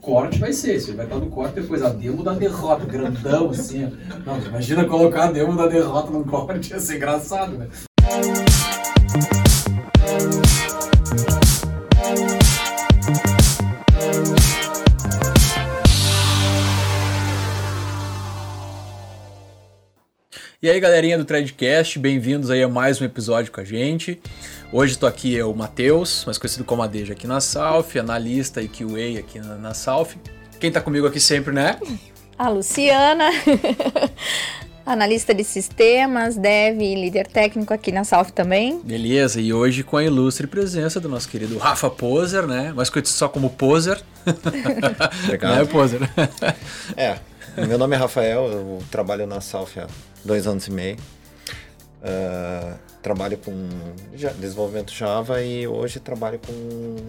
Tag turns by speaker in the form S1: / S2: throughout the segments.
S1: corte vai ser. Ele vai estar no corte depois a demo da derrota, grandão assim. Não, imagina colocar a demo da derrota no corte, ia ser engraçado, né? E aí, galerinha do Threadcast, bem-vindos aí a mais um episódio com a gente. Hoje estou aqui eu, Matheus, mais conhecido como Adeja aqui na Salf, analista e QA aqui na, na Salf. Quem está comigo aqui sempre, né?
S2: A Luciana, analista de sistemas, dev e líder técnico aqui na Salf também.
S1: Beleza, e hoje com a ilustre presença do nosso querido Rafa Poser, né? Mais conhecido só como Poser.
S3: Obrigado.
S1: Não é Poser?
S3: é, meu nome é Rafael, eu trabalho na Salf há dois anos e meio. Uh, trabalho com desenvolvimento Java e hoje trabalho com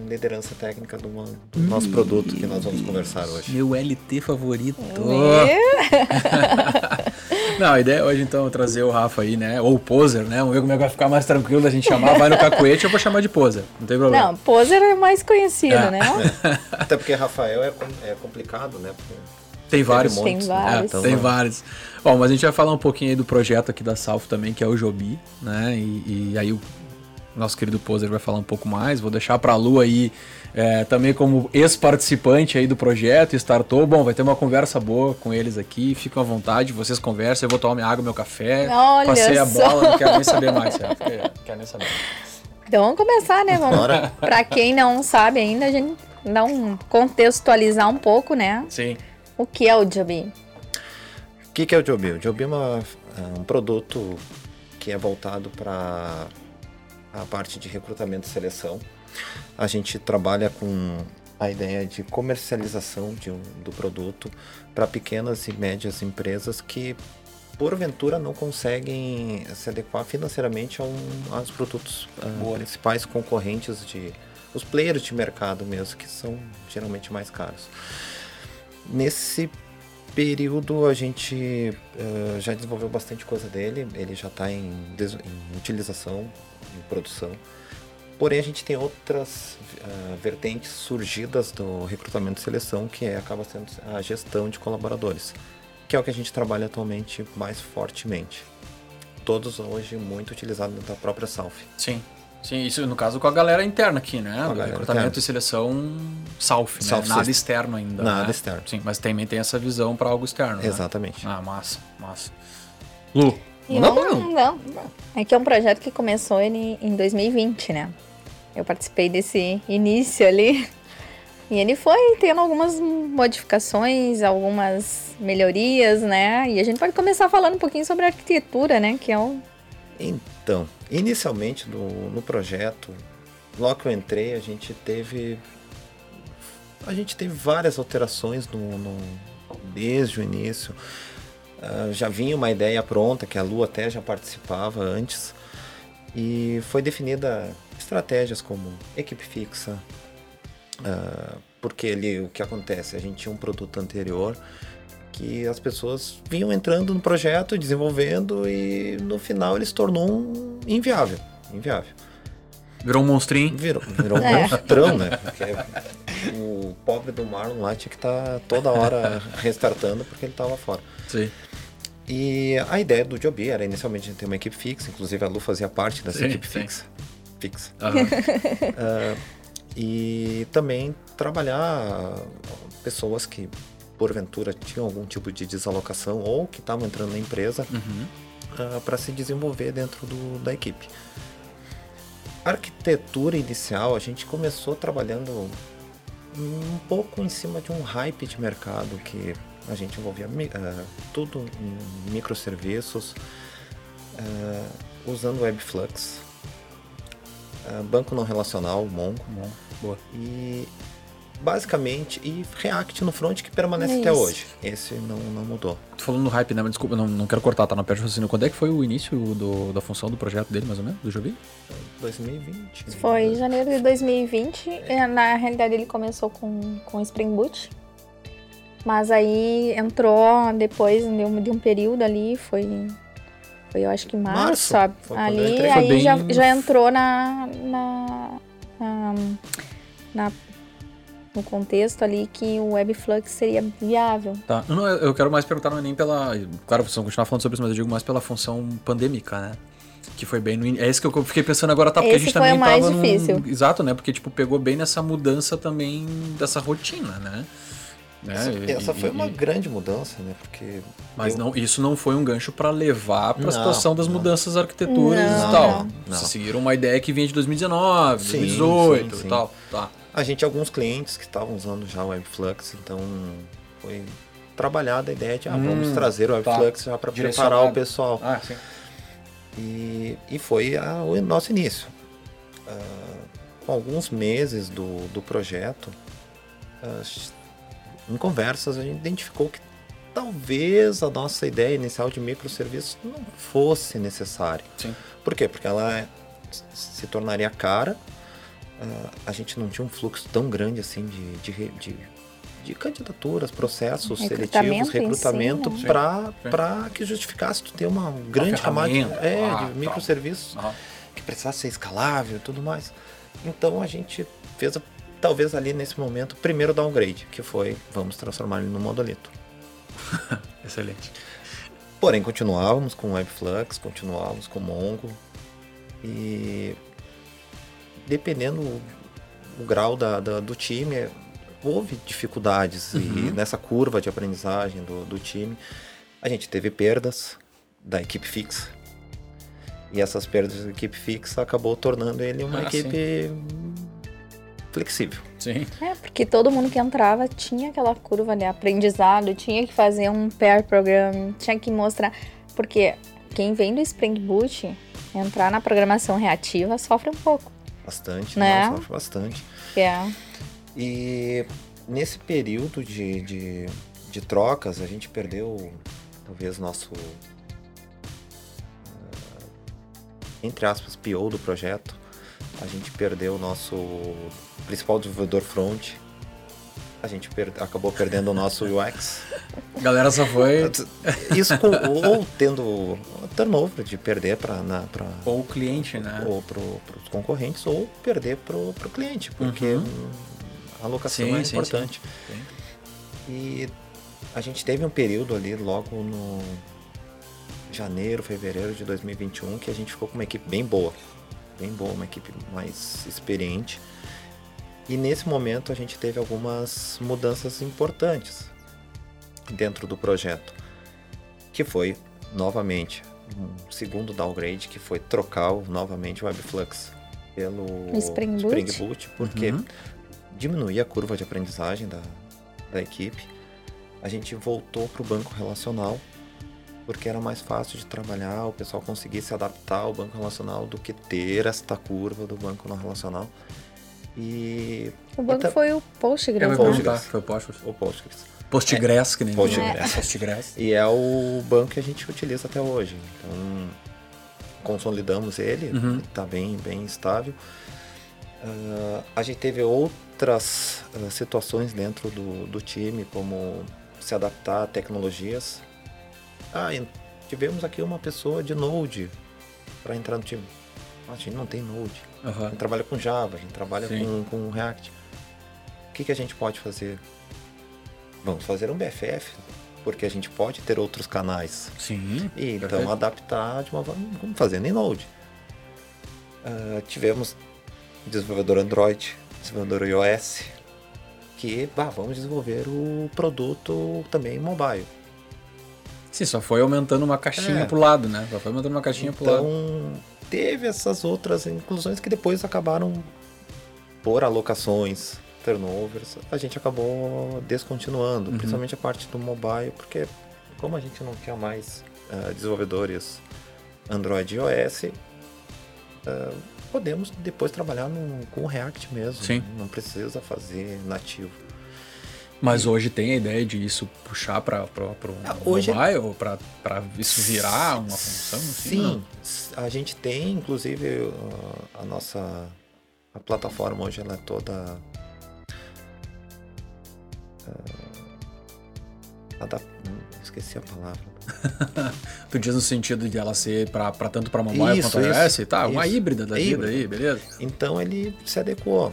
S3: liderança técnica do, uma, do nosso hum. produto que nós vamos conversar hoje.
S1: Meu LT favorito. Não, a ideia hoje então é trazer o Rafa aí, né? Ou o Poser, né? Vamos ver como é que vai ficar mais tranquilo da gente chamar. Vai no cacuete, eu vou chamar de Poser. Não tem problema.
S2: Não, Poser é mais conhecido, é. né?
S3: É. Até porque Rafael é, é complicado, né? Porque
S1: tem vários.
S2: Tem vários. É,
S1: então, tem vários. Bom, mas a gente vai falar um pouquinho aí do projeto aqui da Salf também, que é o Jobi, né? E, e aí o nosso querido Poser vai falar um pouco mais. Vou deixar para a Lu aí é, também como ex-participante aí do projeto, startou. Bom, vai ter uma conversa boa com eles aqui. Fiquem à vontade, vocês conversem. Eu vou tomar minha água, meu café.
S2: Olha
S1: passei
S2: só.
S1: a bola, não quero nem saber mais. É, quero nem saber.
S2: Então vamos começar, né? Vamos. Para quem não sabe ainda, a gente dá um contextualizar um pouco, né?
S1: Sim.
S2: O que é o Jobi?
S3: O que, que é o Jobi? O Jobi é, uma, é um produto que é voltado para a parte de recrutamento e seleção. A gente trabalha com a ideia de comercialização de um, do produto para pequenas e médias empresas que porventura não conseguem se adequar financeiramente a um, aos produtos uh, principais concorrentes de os players de mercado mesmo que são geralmente mais caros. Nesse período a gente uh, já desenvolveu bastante coisa dele, ele já está em, em, utilização, em produção. Porém a gente tem outras uh, vertentes surgidas do recrutamento e seleção, que é, acaba sendo a gestão de colaboradores, que é o que a gente trabalha atualmente mais fortemente. Todos hoje muito utilizados da própria Salf.
S1: Sim. Sim, isso no caso com a galera interna aqui, né? Do recrutamento interna. e seleção South, né? Nada system. externo ainda.
S3: Nada
S1: né?
S3: externo.
S1: Sim, mas também tem essa visão para algo externo. Né?
S3: Exatamente.
S1: Né? Ah, massa, massa. Lu.
S2: Não, não, não. É que é um projeto que começou ele em 2020, né? Eu participei desse início ali. E ele foi tendo algumas modificações, algumas melhorias, né? E a gente pode começar falando um pouquinho sobre a arquitetura, né? Que é o.
S3: Então, Inicialmente no, no projeto, logo que eu entrei, a gente teve a gente teve várias alterações no, no desde o início. Uh, já vinha uma ideia pronta, que a Lu até já participava antes, e foi definida estratégias como equipe fixa, uh, porque ali o que acontece? A gente tinha um produto anterior que as pessoas vinham entrando no projeto, desenvolvendo e no final ele se tornou um inviável, inviável.
S1: Virou um monstrinho?
S3: Virou, virou um é. monstrão, né? Porque o pobre do Marlon lá tinha que estar tá toda hora restartando porque ele estava fora.
S1: Sim.
S3: E a ideia do Joby era inicialmente ter uma equipe fixa, inclusive a Lu fazia parte dessa sim, equipe sim. fixa. Fixa. Uhum. uh, e também trabalhar pessoas que porventura tinham algum tipo de desalocação ou que estavam entrando na empresa uhum. uh, para se desenvolver dentro do, da equipe. A arquitetura inicial, a gente começou trabalhando um pouco em cima de um hype de mercado que a gente envolvia uh, tudo em microserviços, uh, usando Webflux, uh, banco não relacional, Mongo,
S1: Mongo. Boa.
S3: e basicamente, e React no front que permanece é até hoje. Esse não, não mudou.
S1: Tô falando no hype, né? Mas desculpa, não, não quero cortar, tá na perto raciocínio. Quando é que foi o início do, da função do projeto dele, mais ou menos, do Jovi?
S3: 2020.
S2: Foi em janeiro de 2020. É. Na realidade, ele começou com, com Spring Boot. Mas aí entrou depois de um, de um período ali, foi foi eu acho que março, março sabe? Ali, aí bem... já, já entrou na, na, na, na no contexto ali que o Webflux seria viável.
S1: Tá. Não, eu quero mais perguntar não é nem pela. Claro, vocês vão continuar falando sobre isso, mas eu digo mais pela função pandêmica, né? Que foi bem no in... É isso que eu fiquei pensando agora, tá? Porque
S2: Esse
S1: a gente
S2: foi
S1: também
S2: o mais
S1: tava num-
S2: difícil.
S1: Exato, né? Porque, tipo, pegou bem nessa mudança também dessa rotina, né? Né?
S3: Essa,
S1: E-
S3: essa foi
S1: e-
S3: uma grande mudança, né? Porque.
S1: Mas
S3: eu-
S1: não, isso não foi um gancho pra levar pra
S3: Não,
S1: situação das
S3: não.
S1: mudanças arquiteturas
S2: Não,
S1: e tal.
S3: não.
S1: Vocês seguiram uma ideia que vinha de 2019,
S3: Sim,
S1: 2018
S3: sim,
S1: e
S3: sim.
S1: tal. Tá.
S3: A gente alguns clientes que estavam usando já o Webflux, então foi trabalhada a ideia de ah, vamos
S1: Hum,
S3: trazer o
S1: tá.
S3: Webflux já para preparar o pessoal.
S1: Ah, sim.
S3: E, e foi a- o nosso início. Ah, com alguns meses do, do projeto, ah, em conversas a gente identificou que talvez a nossa ideia inicial de microserviços não fosse necessária.
S1: Sim.
S3: Por quê? Porque ela se tornaria cara, ah, a gente não tinha um fluxo tão grande assim de, de, de, de candidaturas, processos
S2: Recrutamento
S3: seletivos,
S2: em si,
S3: recrutamento
S2: né?
S3: Para que justificasse tu ter uma grande camada de, é,
S1: ah,
S3: de microserviços
S1: Aham.
S3: que precisasse ser escalável e tudo mais. Então a gente fez, a- talvez ali nesse momento, o primeiro downgrade, que foi vamos transformar ele no monolito.
S1: Excelente.
S3: Porém, continuávamos com Webflux, continuávamos com Mongo e dependendo o, grau da, da- do time, houve dificuldades e
S1: Uhum.
S3: nessa curva de aprendizagem do, do time, a gente teve perdas da equipe fixa. E essas perdas da equipe fixa acabou tornando ele uma
S1: Ah,
S3: equipe flexível.
S1: Sim.
S2: É, porque todo mundo que entrava tinha aquela curva de aprendizado, tinha que fazer um pair program, tinha que mostrar. Porque quem vem do Spring Boot, entrar na programação reativa sofre um pouco.
S3: Bastante,
S2: Né?
S3: não, sofre bastante.
S2: Que é,
S3: E nesse período de, de, de trocas, a gente perdeu talvez nosso. ah, entre aspas, PO do projeto. A gente perdeu o nosso principal desenvolvedor front. A gente per- acabou perdendo o nosso UX.
S1: Galera só foi.
S3: Isso com, ou tendo turnover de perder para
S1: Ou o cliente, né?
S3: ou para os concorrentes ou perder para o cliente, porque
S1: Uhum.
S3: hum, a alocação
S1: Sim,
S3: é
S1: sim,
S3: importante.
S1: Sim.
S3: E a gente teve um período ali logo no janeiro, fevereiro de 2021 que a gente ficou com uma equipe bem boa, bem boa, uma equipe mais experiente. E nesse momento a gente teve algumas mudanças importantes dentro do projeto, que foi novamente um segundo downgrade, que foi trocar novamente o Webflux pelo
S2: Spring Boot?
S3: Boot, porque
S1: Uhum.
S3: diminuir a curva de aprendizagem da, da equipe. A gente voltou para o banco relacional, porque era mais fácil de trabalhar, o pessoal conseguir se adaptar ao banco relacional do que ter esta curva do banco não relacional. E
S2: o banco
S3: Até-
S2: foi o Postgres,
S1: É,
S2: né?
S3: Postgres.
S1: foi o Postgres.
S3: o Postgres.
S1: Postgres, que nem
S3: Postgres.
S1: É. Postgres.
S3: E é o banco que a gente utiliza até hoje. Então, consolidamos ele,
S1: Uhum.
S3: está bem, bem estável. Ah, a gente teve outras ah, situações dentro do, do time, como se adaptar a tecnologias. Ah, tivemos aqui uma pessoa de Node para entrar no time. A gente não tem Node. A
S1: Aham.
S3: gente trabalha com Java, a gente trabalha com, com React. O que, que a gente pode fazer? Vamos fazer um BFF, porque a gente pode ter outros canais.
S1: Sim.
S3: E então
S1: Perfeito.
S3: adaptar de uma forma, como fazendo em Node. Ah, tivemos desenvolvedor Android, desenvolvedor iOS, que bah, vamos desenvolver o produto também mobile.
S1: Sim, só foi aumentando uma caixinha
S3: É.
S1: pro lado, né? Só foi aumentando uma caixinha pro lado.
S3: Então teve essas outras inclusões que depois acabaram por alocações, turnovers, a gente acabou descontinuando,
S1: Uhum.
S3: principalmente a parte do mobile, porque como a gente não tinha mais ah, desenvolvedores Android e iOS, ah, podemos depois trabalhar no- com o React mesmo.
S1: Sim.
S3: Não precisa fazer nativo.
S1: Mas hoje tem a ideia de isso puxar para pro
S3: Ah, hoje-
S1: mobile, para para isso virar uma função? Assim,
S3: Sim,
S1: não?
S3: a gente tem, inclusive, a nossa a plataforma hoje ela é toda uh, adap- hum, esqueci a palavra.
S1: Tu diz no sentido de ela ser para tanto para mobile
S3: Isso,
S1: quanto iOS, tá? Uma
S3: isso.
S1: híbrida da
S3: É
S1: vida
S3: híbrido.
S1: aí, beleza?
S3: Então ele se adequou.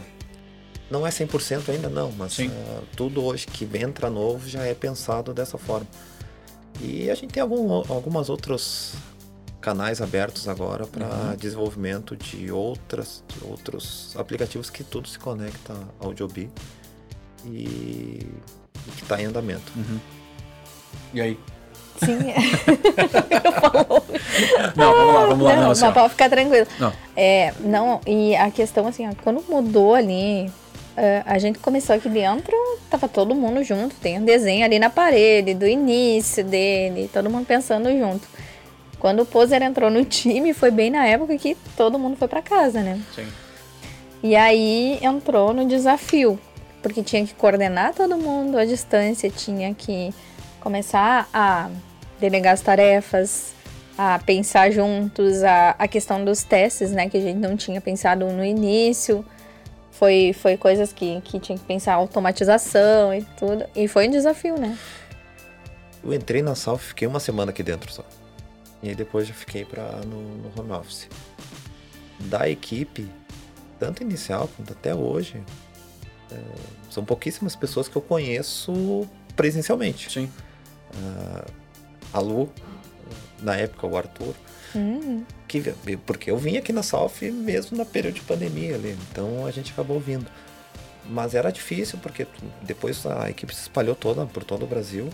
S3: Não é 100% ainda não, mas uh, tudo hoje que entra novo já é pensado dessa forma. E a gente tem algum, algumas outros canais abertos agora para uhum. desenvolvimento de outras de outros aplicativos que tudo se conecta ao Joby e, e que está em andamento.
S1: Uhum. E aí?
S2: Sim.
S1: não, vamos lá, vamos lá.
S2: Não,
S1: não,
S2: assim, pode ficar tranquilo.
S1: Não.
S2: É, não, e a questão assim, ó, quando mudou ali, a gente começou aqui dentro, tava todo mundo junto, tem um desenho ali na parede do início dele, todo mundo pensando junto. Quando o Poser entrou no time, foi bem na época que todo mundo foi para casa, né?
S1: Sim.
S2: E aí entrou no desafio, porque tinha que coordenar todo mundo à distância, tinha que começar a delegar as tarefas, a pensar juntos, a, a questão dos testes, né, que a gente não tinha pensado no início. Foi, foi coisas que, que tinha que pensar automatização e tudo. E foi um desafio, né?
S3: Eu entrei na Salf, fiquei uma semana aqui dentro só. E aí depois já fiquei pra, no, no home office. Da equipe, tanto inicial quanto até hoje, é, são pouquíssimas pessoas que eu conheço presencialmente.
S1: Sim.
S3: Uh, a Lu, na época o Arthur,
S2: uhum.
S3: que, porque eu vim aqui na Salf mesmo na período de pandemia ali, então a gente acabou vindo. Mas era difícil porque depois a equipe se espalhou toda por todo o Brasil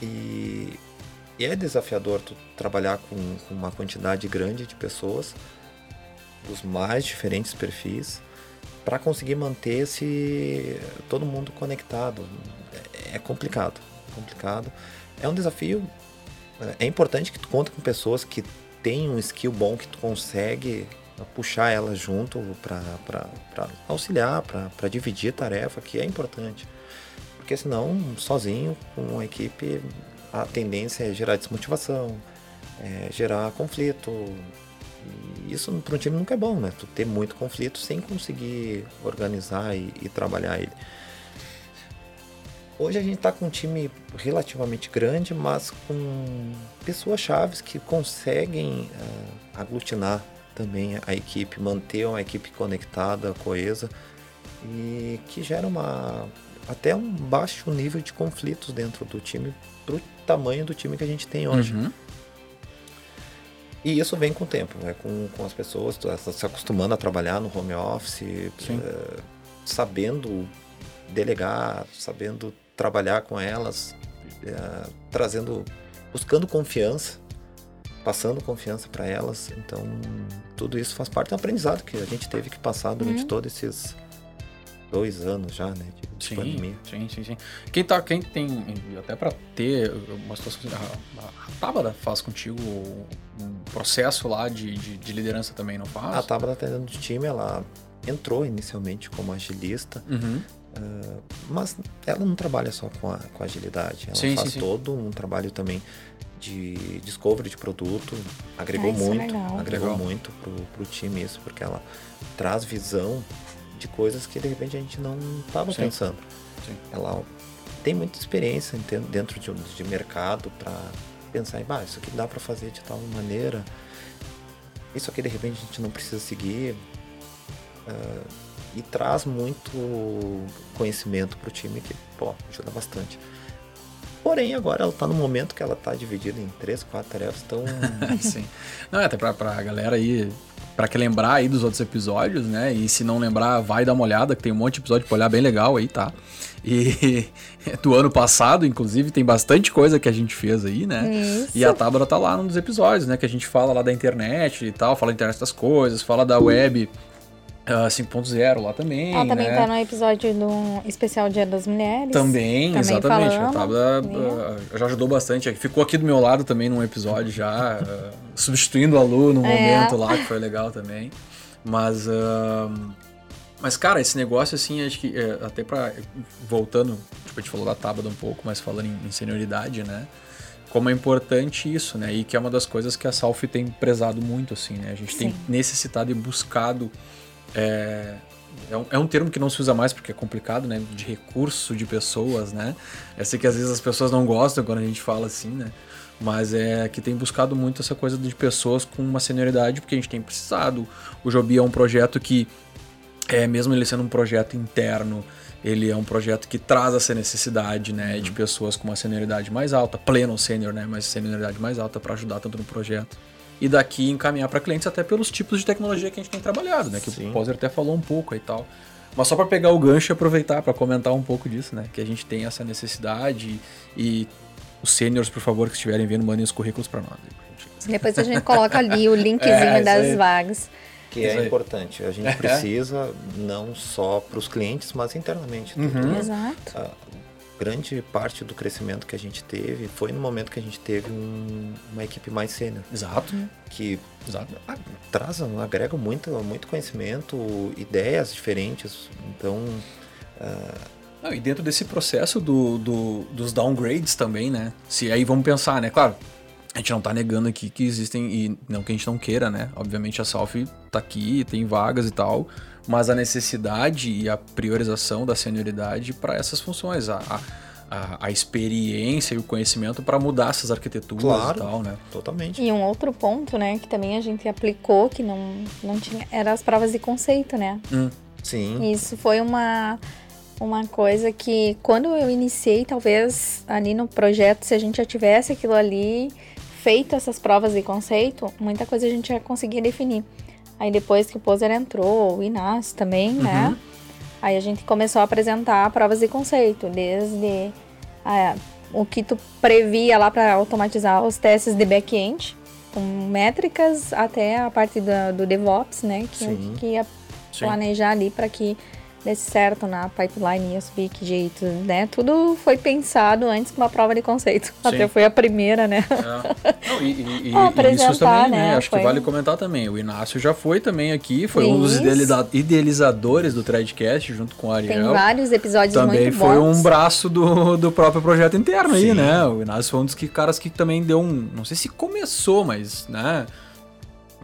S3: e, e é desafiador tu trabalhar com, com uma quantidade grande de pessoas dos mais diferentes perfis para conseguir manter esse todo mundo conectado. É, é complicado complicado. É um desafio. É importante que tu conte com pessoas que têm um skill bom que tu consegue puxar elas junto para auxiliar, para dividir tarefa, que é importante. Porque senão, sozinho, com a equipe, a tendência é gerar desmotivação, é gerar conflito. E isso para um time nunca é bom, né? Tu ter muito conflito sem conseguir organizar e, e trabalhar ele. Hoje a gente está com um time relativamente grande, mas com pessoas chaves que conseguem uh, aglutinar também a equipe, manter uma equipe conectada, coesa e que gera uma até um baixo nível de conflitos dentro do time para o tamanho do time que a gente tem hoje.
S1: Uhum.
S3: E isso vem com o tempo, né? com, com as pessoas se acostumando a trabalhar no home office, uh, sabendo delegar, sabendo trabalhar com elas, é, trazendo, buscando confiança, passando confiança para elas. Então, tudo isso faz parte do aprendizado que a gente teve que passar durante uhum. todos esses dois anos já, né, de, de
S1: sim,
S3: pandemia.
S1: Sim, sim, sim. Quem tá, quem tem até para ter uma situação, a, a Tábara faz contigo um processo lá de, de, de liderança também, não faz?
S3: A Tábara tá dentro do time, ela entrou inicialmente como agilista,
S1: uhum.
S3: Uh, mas ela não trabalha só com, a, com agilidade, ela
S1: sim,
S3: faz
S1: sim, sim.
S3: todo um trabalho também de discovery de produto, agregou
S2: ah, é
S3: muito,
S2: é
S3: agregou
S1: legal.
S3: muito pro, pro time isso, porque ela traz visão de coisas que de repente a gente não estava pensando.
S1: Sim.
S3: Ela tem muita experiência dentro de, de mercado para pensar em, isso aqui dá para fazer de tal maneira, isso aqui de repente a gente não precisa seguir. Uh, e traz muito conhecimento para o time que pô, ajuda bastante. Porém, agora ela está no momento que ela está dividida em três, quatro tarefas, então.
S1: Sim. Não, é até para a galera aí, para que lembrar aí dos outros episódios, né? E se não lembrar, vai dar uma olhada, que tem um monte de episódio para olhar bem legal aí, tá? E do ano passado, inclusive, tem bastante coisa que a gente fez aí, né?
S2: Isso.
S1: E a Tábara tá lá num dos episódios, né? Que a gente fala lá da internet e tal, fala da internet das coisas, fala da web Uh, ah, 5.0 lá também.
S2: Ela também
S1: né?
S2: tá no episódio do especial Dia das Mulheres.
S1: Também, também exatamente.
S2: Falando,
S1: a Tabla uh, já ajudou bastante. Ficou aqui do meu lado também num episódio já, uh, substituindo a Lu num é. momento lá, que foi legal também. Mas, mas cara, esse negócio assim, acho que é, até pra. Voltando, tipo, a gente falou da Tabla um pouco, mas falando em, em senioridade, né? como é importante isso, né? E que é uma das coisas que a Salf tem prezado muito, assim, né? A gente Sim. tem necessitado e buscado é, é um, é um, termo que não se usa mais porque é complicado, né? De recurso de pessoas, né? Eu sei que às vezes as pessoas não gostam quando a gente fala assim, né? Mas é que tem buscado muito essa coisa de pessoas com uma senioridade, porque a gente tem precisado. O Jobi é um projeto que é, mesmo ele sendo um projeto interno, ele é um projeto que traz essa necessidade, né,
S3: Uhum.
S1: de pessoas com uma senioridade mais alta, pleno sênior, né, mas senioridade mais alta para ajudar tanto no projeto. E daqui encaminhar para clientes até pelos tipos de tecnologia que a gente tem trabalhado, né, que
S3: Sim.
S1: o Poser até falou um pouco aí e tal. Mas só para pegar o gancho e aproveitar para comentar um pouco disso, né, que a gente tem essa necessidade e os sêniors, por favor, que estiverem vendo, mandem os currículos para nós.
S2: Depois a gente coloca ali o linkzinho
S1: É,
S2: das vagas.
S3: Que é importante. A gente precisa não só para os clientes, mas internamente.
S1: Uhum.
S2: Exato.
S3: A grande parte do crescimento que a gente teve foi no momento que a gente teve um- uma equipe mais sênior,
S1: Exato,
S3: que
S1: exato.
S3: traz, agrega muito, muito conhecimento, ideias diferentes. Então, ah,
S1: Não, e dentro desse processo do, do- dos downgrades também, né? Se aí vamos pensar, né? Claro, a gente não tá negando aqui que existem, e não que a gente não queira, né? Obviamente a Salf tá aqui, tem vagas e tal, mas a necessidade e a priorização da senioridade para essas funções, a, a, a- a experiência e o conhecimento para mudar essas arquiteturas
S3: Claro.
S1: e tal, né?
S3: totalmente.
S2: E um outro ponto, né, que também a gente aplicou, que não, não tinha, era as provas de conceito, né?
S3: Sim,
S2: Isso foi uma, uma coisa que quando eu iniciei, talvez ali no projeto, se a gente já tivesse aquilo ali, feito essas provas de conceito, muita coisa a gente já conseguia definir. Aí depois que o Poser entrou, o Inácio também, né? Aí a gente começou a apresentar provas de conceito, desde o que tu previa lá para automatizar os testes de back-end, com métricas, até a parte da- do DevOps, né? Que,
S3: Sim.
S2: que ia planejar ali para que desse certo na pipeline, ia subir que jeito, né? Tudo foi pensado antes com uma prova de conceito. Até foi a primeira, né?
S1: É. Não, e, e- e-
S2: Ah,
S1: e isso também, né?
S2: né,
S1: Acho
S2: foi-
S1: que vale comentar também. O Inácio já foi também aqui, foi um dos
S2: Isso.
S1: idealiza- idealizadores do Threadcast junto com o
S2: Tem
S1: Ariel.
S2: vários episódios
S1: também
S2: muito
S1: foi
S2: bons.
S1: um braço do, do próprio projeto interno aí,
S3: Sim.
S1: né? O Inácio foi um dos que, caras que também deu um. Não sei se começou, mas, né?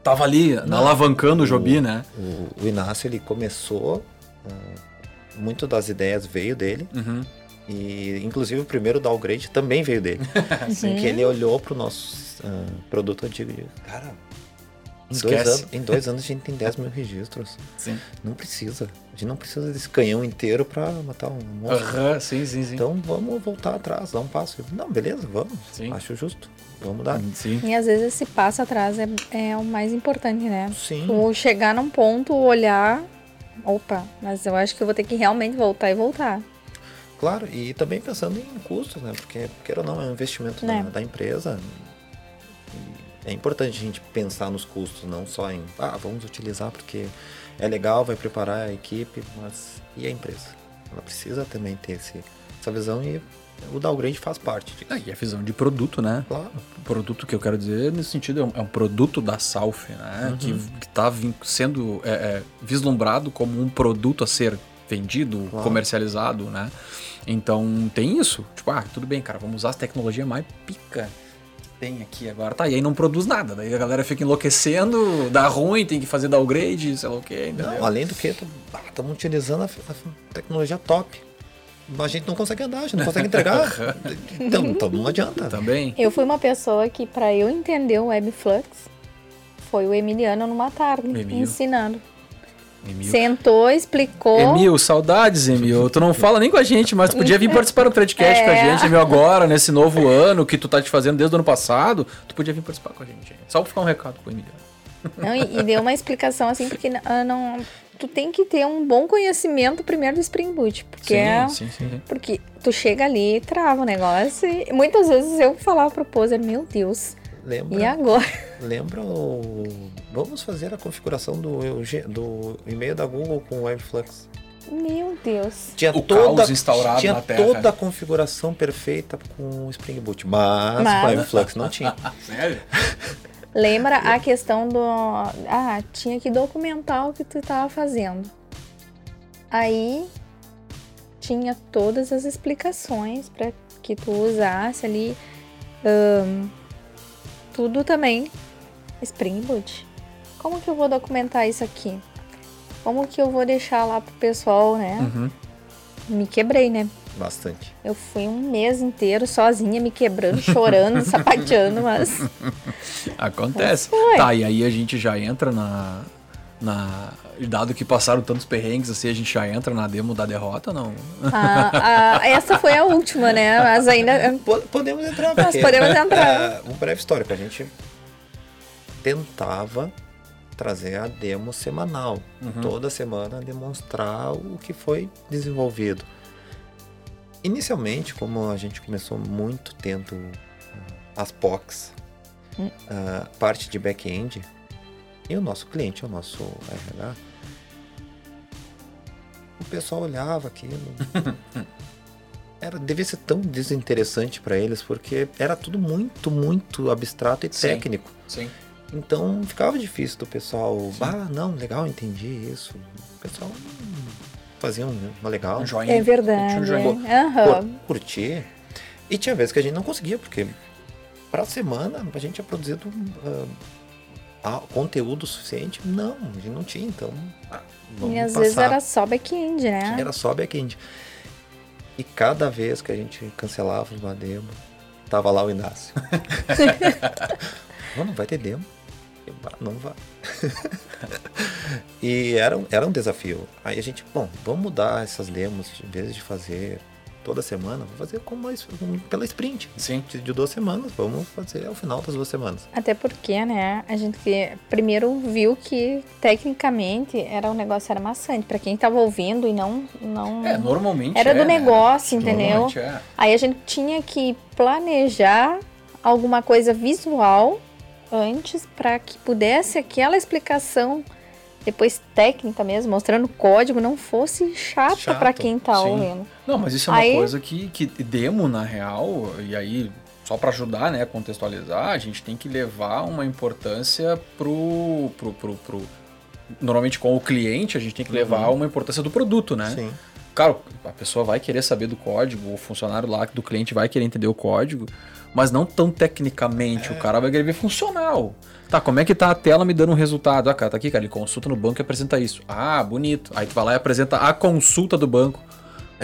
S1: Tava ali
S3: Não.
S1: alavancando o Jobi, né?
S3: o, o Inácio ele começou, muito das ideias veio dele.
S1: Uhum.
S3: E inclusive o primeiro downgrade também veio dele.
S2: Uhum.
S3: Que ele olhou pro nosso ah, produto antigo e disse, cara, em dois, anos, em dois anos a gente tem 10 mil registros.
S1: Sim.
S3: Não precisa. A gente não precisa desse canhão inteiro pra matar um monstro.
S1: Aham, sim, sim, sim.
S3: Então vamos voltar atrás, dar um passo. Não, beleza, vamos.
S1: Sim.
S3: Acho justo. Vamos dar.
S1: Sim.
S2: E às vezes esse passo atrás é, é o mais importante, né?
S3: Sim.
S2: Tu chegar num ponto, olhar, opa, mas eu acho que eu vou ter que realmente voltar e voltar.
S3: Claro, e também pensando em custos, né? Porque, queira ou não, é um investimento
S2: Né.
S3: da, da empresa. E é importante a gente pensar nos custos, não só em, ah, vamos utilizar porque é legal, vai preparar a equipe, mas e a empresa? Ela precisa também ter esse, essa visão e o downgrade faz parte disso.
S1: Ah, e a visão de produto, né?
S3: Claro.
S1: O produto que eu quero dizer nesse sentido é um, é um produto da Salf, né? Que, que tá vin- sendo é, é, vislumbrado como um produto a ser vendido,
S3: Claro.
S1: comercializado, né? Então tem isso. Tipo, ah, tudo bem, cara, vamos usar as tecnologias mais pica que tem aqui agora. Tá, e aí não produz nada. Daí a galera fica enlouquecendo, dá ruim, tem que fazer downgrade, sei lá o que, entendeu?
S3: Não, além do que, estamos utilizando a, a tecnologia top. Mas a gente não consegue andar, a gente não consegue entregar. então, então não adianta.
S1: Também.
S2: Eu fui uma pessoa que, para eu entender o Webflux, foi o Emiliano numa tarde,
S1: Emil.
S2: ensinando.
S1: Emil.
S2: Sentou, explicou.
S1: Emil, saudades, Emil. Tu não fala nem com a gente, mas tu podia vir participar do Threadcast com a
S2: É.
S1: gente, Emil, agora, nesse novo ano que tu tá te fazendo desde o ano passado. Tu podia vir participar com a gente. Só pra ficar um recado pro Emiliano.
S2: Não, e, e deu uma explicação assim, porque ah, não, tu tem que ter um bom conhecimento primeiro do Spring Boot. Porque, é,
S1: sim, sim, sim.
S2: porque tu chega ali e trava o negócio. E muitas vezes eu falava pro poser, meu Deus,
S3: Lembra,
S2: e agora?
S3: lembra o... Vamos fazer a configuração do, do e-mail da Google com o Webflux.
S2: Meu Deus.
S3: Tinha
S1: O
S3: toda,
S1: caos instaurado
S3: tinha
S1: na Terra.
S3: toda a configuração perfeita com o Spring Boot, mas,
S2: Mas-
S3: o Webflux não tinha.
S1: Sério?
S2: Lembra a questão do. Ah, tinha que documentar o que tu tava fazendo. Aí tinha todas as explicações para que tu usasse ali. ahn, tudo também. Spring Boot. Como que eu vou documentar isso aqui? Como que eu vou deixar lá pro pessoal, né?
S1: Uhum.
S2: Me quebrei, né?
S3: Bastante.
S2: Eu fui um mês inteiro sozinha, me quebrando, chorando, sapateando, mas.
S1: Acontece.
S2: Mas.
S1: Tá, e aí a gente já entra na, Na, dado que passaram tantos perrengues, assim, a gente já entra na demo da derrota, não?
S2: Ah, ah, essa foi a última, né? Mas ainda.
S3: Podemos entrar,
S2: Nós podemos entrar.
S3: Uh, um breve histórico. A gente tentava trazer a demo semanal. Uhum. Toda semana demonstrar o que foi desenvolvido. Inicialmente, como a gente começou muito tendo as POCs, hum. uh, parte de back-end, e o nosso cliente, o nosso RH, o pessoal olhava aquilo. era, devia ser tão desinteressante para eles, porque era tudo muito, muito abstrato e sim, técnico.
S1: Sim.
S3: Então ficava difícil do pessoal. Sim. Ah, não, legal, entendi isso. O pessoal fazia um, uma legal. Um
S2: joinha. É verdade. Um joinha.
S3: Uhum. Curtir. E tinha vezes que a gente não conseguia, porque para semana a gente tinha produzido uh, conteúdo suficiente? Não, a gente não tinha, então.
S2: Ah, e às passar. vezes era só back-end, né?
S3: Era só back-end. E cada vez que a gente cancelava uma demo, tava lá o Inácio. não, não vai ter demo. Ah, não vai. e era, era um desafio. Aí a gente, bom, vamos mudar essas demos, em vez de fazer toda semana, vamos fazer como uma, pela sprint.
S1: Sim.
S3: De duas semanas, vamos fazer ao final das duas semanas.
S2: Até porque, né, a gente primeiro viu que tecnicamente era um negócio era maçante para quem tava ouvindo e não não
S1: É, normalmente
S2: era
S1: é,
S2: do né? negócio, né? entendeu?
S1: É.
S2: Aí a gente tinha que planejar alguma coisa visual antes para que pudesse aquela explicação depois técnica mesmo, mostrando código, não fosse chata Chato, para quem tá sim. ouvindo.
S1: Não, mas isso é uma aí... coisa que, que demo, na real, e aí, só para ajudar, né, a contextualizar, a gente tem que levar uma importância pro, pro, pro, pro normalmente com o cliente, a gente tem que levar uhum. uma importância do produto, né?
S3: Sim.
S1: Claro, a pessoa vai querer saber do código, o funcionário lá do cliente vai querer entender o código, mas não tão tecnicamente. É. O cara vai querer ver funcional. Tá, como é que tá a tela me dando um resultado? Ah, cara, tá aqui, cara, ele consulta no banco e apresenta isso. Ah, bonito. Aí tu vai lá e apresenta a consulta do banco.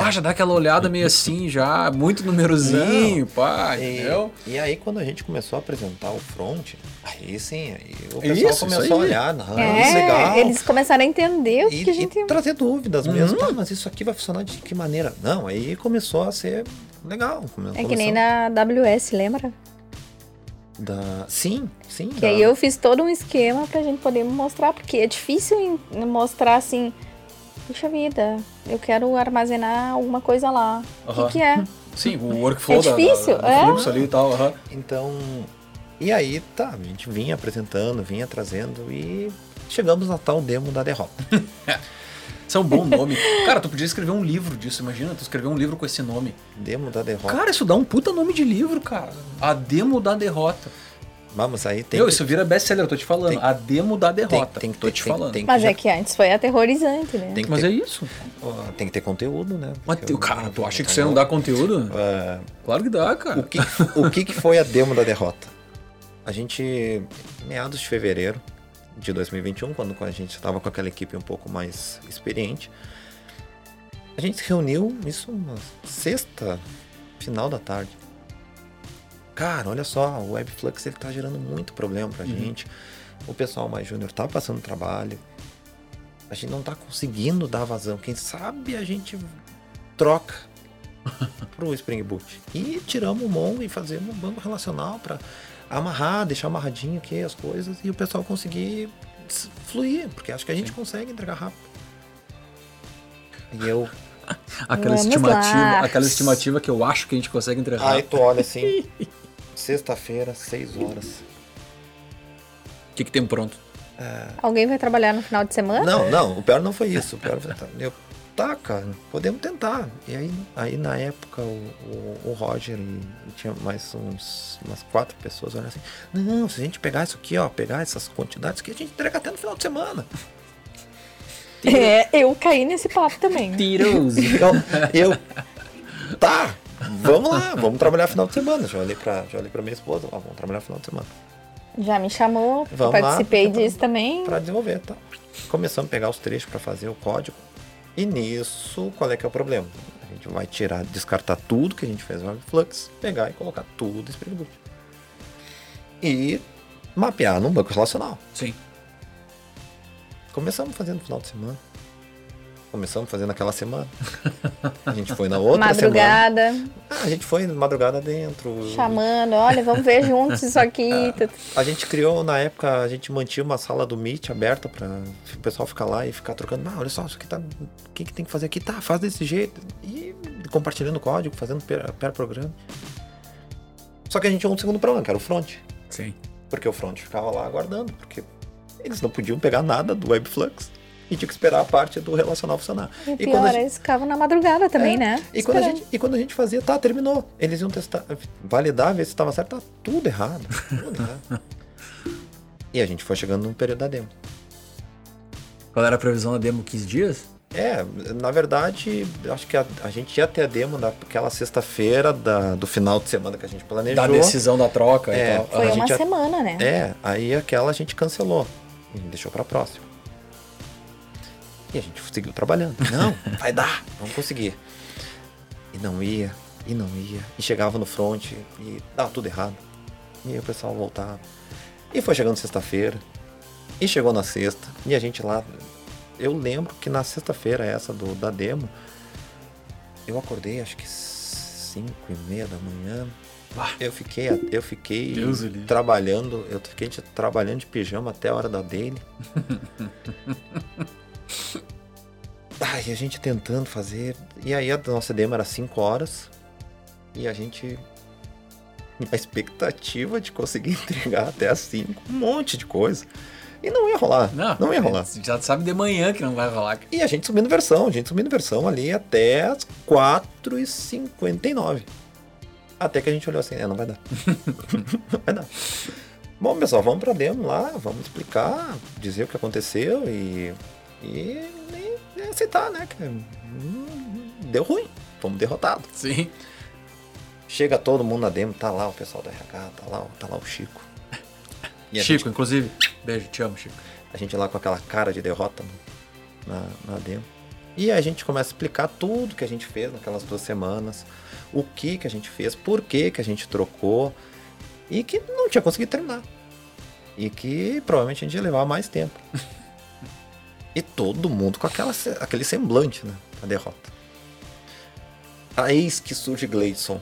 S1: Pá, já dá aquela olhada meio assim, já, muito numerozinho, Não. pá,
S3: e, entendeu? E aí, quando a gente começou a apresentar o front, aí sim, aí o pessoal isso, começou isso a olhar, não, é, isso é legal.
S2: Eles começaram a entender o
S3: e,
S2: que a gente...
S3: E trazer dúvidas uhum. mesmo. Ah, mas isso aqui vai funcionar de que maneira? Não, aí começou a ser legal.
S2: É que nem na AWS, lembra?
S3: Da... Sim, sim.
S2: Que da... aí eu fiz todo um esquema pra gente poder mostrar, porque é difícil mostrar assim, puxa vida, eu quero armazenar alguma coisa lá. O que, que, é?
S1: Sim, o workflow
S2: é difícil,
S1: da, da,
S2: é?
S1: fluxo ali e tal. Uhum.
S3: Então, e aí tá, a gente vinha apresentando, vinha trazendo e chegamos na tal demo da derrota.
S1: Isso é um bom nome. Cara, tu podia escrever um livro disso, imagina, tu escrever um livro com esse nome.
S3: Demo da derrota.
S1: Cara, isso dá um puta nome de livro, cara. A demo da derrota.
S3: Vamos aí tem.
S1: Meu, que... isso vira best-seller, eu tô te falando. Tem... A demo da derrota. Tem, tem tô te tem, falando. Tem,
S2: Mas é que antes foi aterrorizante, né?
S1: Mas
S3: ter...
S1: é isso.
S3: Tem que ter conteúdo, né?
S1: Mas, eu, cara, tu acha que você não dá conteúdo?
S3: Uh...
S1: Claro que dá, cara.
S3: O que, o que foi a demo da derrota? A gente, meados de fevereiro de 2021, quando a gente estava com aquela equipe um pouco mais experiente, a gente se reuniu, isso na sexta, final da tarde. Cara, olha só, o Webflux ele tá gerando muito problema pra uhum. gente. O pessoal mais júnior tá passando trabalho. A gente não tá conseguindo dar vazão. Quem sabe a gente troca pro Spring Boot. E tiramos o Mon e fazemos um banco relacional para amarrar, deixar amarradinho aqui as coisas e o pessoal conseguir fluir, porque acho que a gente consegue entregar rápido. E eu
S1: aquela Vamos estimativa, lá. aquela estimativa que eu acho que a gente consegue entregar.
S3: Aí tu olha assim, sexta-feira, 6 horas.
S1: O que, que tem pronto?
S2: É... Alguém vai trabalhar no final de semana?
S3: Não, não, o pior não foi isso. O pior foi, eu, tá, cara, podemos tentar. E aí, aí na época, o, o, o Roger e, tinha mais uns, umas quatro pessoas olhando assim: não, se a gente pegar isso aqui, ó, pegar essas quantidades aqui, a gente entrega até no final de semana.
S2: É, eu caí nesse papo também.
S1: Tiroso.
S3: Então, eu. Tá, vamos lá, vamos trabalhar final de semana. Já olhei pra, já olhei pra minha esposa, ó, vamos trabalhar final de semana.
S2: Já me chamou, vamos participei lá, disso
S3: pra,
S2: também.
S3: Pra desenvolver, tá? Começamos a pegar os trechos para fazer o código. E nisso, qual é que é o problema? A gente vai tirar, descartar tudo que a gente fez no Flux, pegar e colocar tudo em Spring Boot. E mapear num banco relacional.
S1: Sim.
S3: Começamos fazendo no final de semana. Começamos fazendo aquela semana. A gente foi na outra
S2: Madrugada,
S3: semana. Ah, a gente foi madrugada dentro.
S2: chamando, olha, vamos ver juntos isso aqui.
S3: A gente criou, na época, a gente mantinha uma sala do Meet aberta para o pessoal ficar lá e ficar trocando. Ah, olha só, isso aqui tá. O que, que tem que fazer aqui? Tá, faz desse jeito. E compartilhando código, fazendo per, per programa. Só que a gente tinha um segundo problema, que era o front.
S1: Sim.
S3: Porque o front ficava lá aguardando, porque eles não podiam pegar nada do Webflux. E tinha que esperar a parte do relacional funcionar.
S2: E
S3: E
S2: pior,
S3: quando a gente-
S2: eles ficavam na madrugada também,
S3: É,
S2: né?
S3: E quando, a gente, e quando a gente fazia, tá, terminou. Eles iam testar, validar, ver se estava certo, tá tudo errado. Tudo errado. E a gente foi chegando no período da demo.
S1: Qual era a previsão da demo? 15 dias?
S3: É, na verdade, acho que a, a gente ia ter a demo naquela sexta-feira do final de semana que a gente planejou.
S1: Da decisão da troca
S3: É,
S1: e tal.
S2: Foi
S3: a
S2: uma semana, né?
S3: É, aí aquela a gente cancelou e deixou pra próxima. E a gente seguiu trabalhando. Não, vai dar, vamos conseguir. E não ia, e não ia. E chegava no front e dava tudo errado. E aí o pessoal voltava. E foi chegando sexta-feira. E chegou na sexta. E a gente lá. Eu lembro que na sexta-feira, essa do, da demo, eu acordei acho que 5 e meia da manhã. Eu fiquei, eu fiquei
S1: Deus
S3: trabalhando, eu fiquei trabalhando de pijama até a hora da daily. Ai, a gente tentando fazer. E aí a nossa demo era 5 horas. E a gente. A expectativa de conseguir entregar até as 5. Um monte de coisa. E não ia rolar. Não, ia rolar.
S1: Já sabe de manhã que não vai rolar.
S3: E a gente subindo versão, a gente subindo versão ali até as 4h59. Até que a gente olhou assim, é, não vai dar. não vai dar. Bom, pessoal, vamos pra demo lá, vamos explicar, dizer o que aconteceu e. E, e aceitar, né? Deu ruim, fomos derrotados.
S1: Sim.
S3: Chega todo mundo na demo, tá lá o pessoal da RH, tá lá, tá lá o Chico.
S1: Chico, inclusive. Beijo, te amo, Chico.
S3: A gente lá com aquela cara de derrota na, na demo. E a gente começa a explicar tudo que a gente fez naquelas duas semanas, o que que a gente fez, por que que a gente trocou e que não tinha conseguido terminar. E que provavelmente a gente ia levar mais tempo. e todo mundo com aquela, aquele semblante, né? A derrota. A eis que surge Gleidson,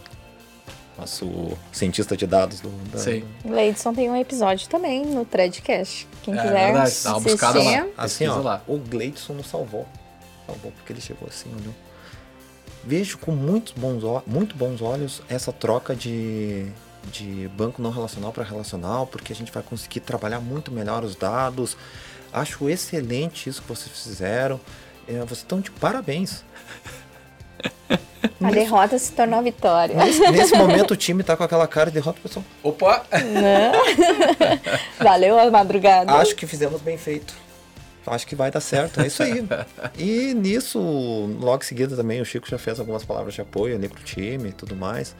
S3: nosso cientista de dados do, da,
S1: Sei.
S2: Leidson tem um episódio também no Threadcast. Quem
S1: É
S2: quiser
S1: verdade, dá uma buscada lá.
S3: Assim, ó,
S1: lá.
S3: o Gleidson nos salvou. Salvou porque ele chegou assim, olhou. Vejo com muitos bons, muito bons olhos essa troca de, de banco não relacional para relacional, porque a gente vai conseguir trabalhar muito melhor os dados. Acho excelente isso que vocês fizeram. É, vocês estão de parabéns.
S2: A derrota se tornou vitória.
S3: Nesse, nesse momento o time tá com aquela cara de derrota, pessoal.
S1: Opa!
S2: Valeu a madrugada.
S3: Acho que fizemos bem feito. Acho que vai dar certo, é isso aí. e nisso, logo em seguida também, o Chico já fez algumas palavras de apoio ali pro time e tudo mais.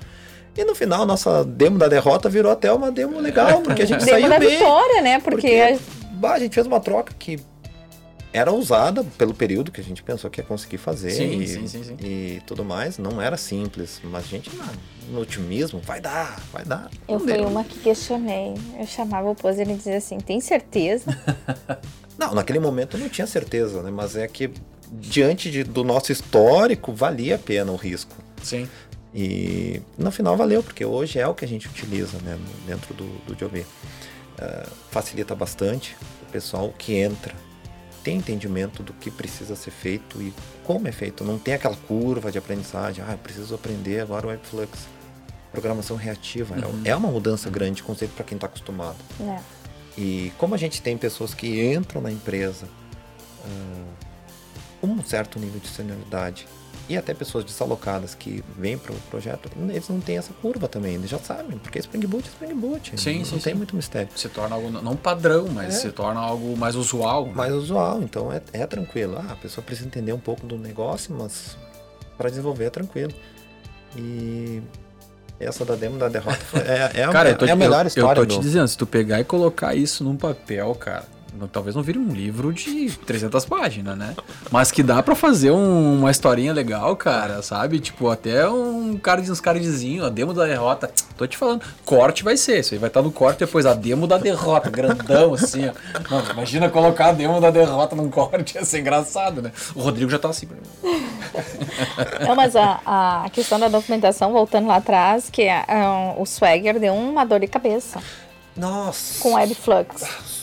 S3: E no final, nossa demo da derrota virou até uma demo legal, porque a gente
S2: Demo
S3: saiu
S2: da
S3: bem.
S2: vitória, né? Porque,
S3: Porque bah, a gente fez uma troca que era usada pelo período que a gente pensou que ia conseguir fazer
S1: Sim,
S3: e,
S1: sim, sim, sim.
S3: e tudo mais. Não era simples, mas a gente, no, no otimismo, vai dar, vai dar.
S2: eu
S3: Não
S2: fui uma que questionei. Eu chamava o pose e ele dizia assim: tem certeza?
S3: Não, naquele momento eu não tinha certeza, né? Mas é que diante de- do nosso histórico, valia a pena o risco.
S1: Sim.
S3: E no final valeu, porque hoje é o que a gente utiliza né, dentro do, do Job. Eh, facilita bastante o pessoal que entra. Tem entendimento do que precisa ser feito e como é feito. Não tem aquela curva de aprendizagem. Ah, eu preciso aprender agora o Webflux. Programação reativa. É-
S1: Uhum.
S3: É uma mudança grande de conceito para quem está acostumado.
S2: né?
S3: E como a gente tem pessoas que entram na empresa ah, com um certo nível de senioridade e até pessoas desalocadas que vêm para o projeto, eles não têm essa curva também, eles já sabem, porque Spring Boot é Spring Boot,
S1: Sim,
S3: não
S1: sim,
S3: tem
S1: sim.
S3: muito mistério.
S1: Se torna algo, não padrão, mas
S3: É.
S1: se torna algo mais usual. né?
S3: Mais usual, então é, é tranquilo. Ah, a pessoa precisa entender um pouco do negócio, mas para desenvolver é tranquilo. E essa da demo da derrota foi- é, é, a-
S1: Cara, eu tô,
S3: é a melhor
S1: eu,
S3: história
S1: eu tô te
S3: do-
S1: dizendo, se tu pegar e colocar isso num papel, cara, talvez não vire um livro de 300 páginas, né? Mas que dá para fazer um, uma historinha legal, cara, sabe? Tipo, até um card, uns cardzinhos, a demo da derrota. Tô te falando, corte vai ser, isso aí vai estar tá no corte depois, a demo da derrota, grandão assim, ó. Não, imagina colocar a demo da derrota num corte, ia ser engraçado, né? O Rodrigo já tá assim.
S2: Não, mas a, a questão da documentação, voltando lá atrás, que é, um, o Swagger deu uma dor de cabeça.
S3: Nossa!
S2: Com Webflux.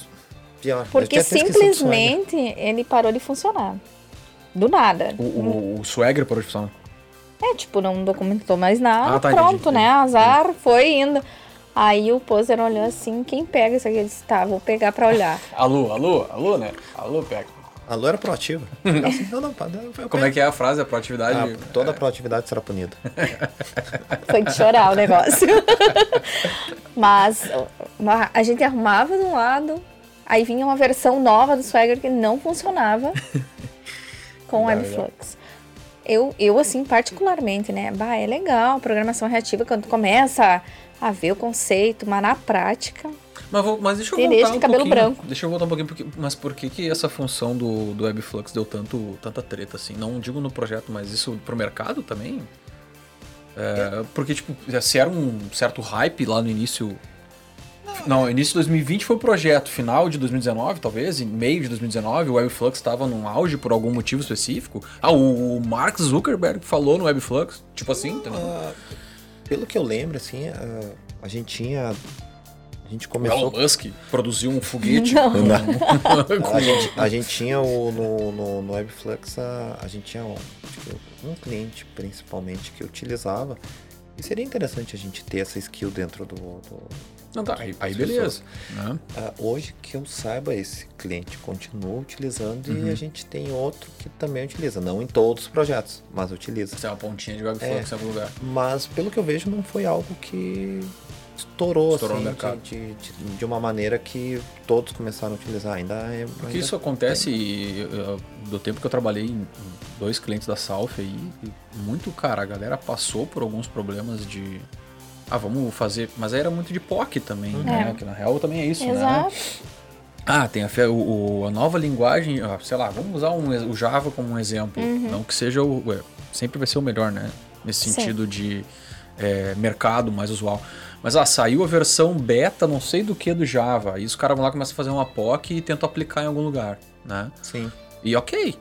S3: Pior.
S2: Porque simplesmente ele parou de funcionar. Do nada.
S1: O, o, o Swagger parou de funcionar?
S2: É, tipo, não documentou mais nada.
S1: Ah, tá,
S2: pronto,
S1: entendi.
S2: né? Azar, foi indo. Aí o poser olhou assim, quem pega isso aqui? Ele disse, tá, vou pegar pra olhar.
S1: alô, alô, alô, né? Alô, pega.
S3: Alô era proativa. não, não, não,
S1: Como é que é a frase, a proatividade?
S3: Ah, toda proatividade será punida.
S2: Foi de chorar o negócio. Mas a gente arrumava de um lado, aí vinha uma versão nova do Swagger que não funcionava com o Webflux. Eu, eu, assim, particularmente, né? Bah, é legal, programação reativa, quando tu começa a, ver o conceito, mas na prática,
S1: mas, vou, mas deixa eu voltar
S2: desde
S1: um
S2: cabelo
S1: pouquinho.
S2: branco.
S1: Deixa eu voltar um pouquinho, porque, mas por que, que essa função do, do Webflux deu tanto, tanta treta assim? Não digo no projeto, mas isso pro mercado também? É, porque, tipo, se era um certo hype lá no início. Não, início de 2020 foi o projeto, final de 2019, talvez, em meio de 2019, o Webflux estava num auge por algum motivo específico. Ah, o Mark Zuckerberg falou no Webflux, tipo assim, entendeu?
S3: Ah, pelo que eu lembro, assim, a, a gente tinha. A gente começou.
S1: Elon Musk produziu um foguete.
S2: Não.
S1: com-
S3: A gente, a gente tinha o, no, no, no Webflux, a, a gente tinha um, um cliente principalmente que utilizava. E seria interessante a gente ter essa skill dentro do. do
S1: Não tá, aí, aí beleza. né?
S3: Ah, hoje que eu saiba, esse cliente continua utilizando
S1: Uhum.
S3: e a gente tem outro que também utiliza. Não em todos os projetos, mas utiliza.
S1: Tem uma pontinha de Webflux
S3: É.
S1: em algum lugar.
S3: Mas pelo que eu vejo, não foi algo que estourou,
S1: Estourou no
S3: assim,
S1: mercado.
S3: de, de, de- uma maneira que todos começaram a utilizar. Ainda é.
S1: Porque
S3: ainda
S1: isso acontece e, eu- do tempo que eu trabalhei em dois clientes da South aí, e muito, cara, a galera passou por alguns problemas de. Ah, vamos fazer. Mas aí era muito de POC também, né?
S2: É.
S1: Que na real também é isso, né?
S2: Exato.
S1: Ah, tem a, fe- o, o- a nova linguagem, ah, sei lá, vamos usar um o Java como um exemplo. Não que seja o. ué, sempre vai ser o melhor, né? Nesse
S2: Sim.
S1: sentido de é, mercado mais usual. Mas ah, saiu a versão beta, não sei do que do Java. Aí os caras vão lá começam a fazer uma POC e tentam aplicar em algum lugar, né?
S3: Sim.
S1: E ok,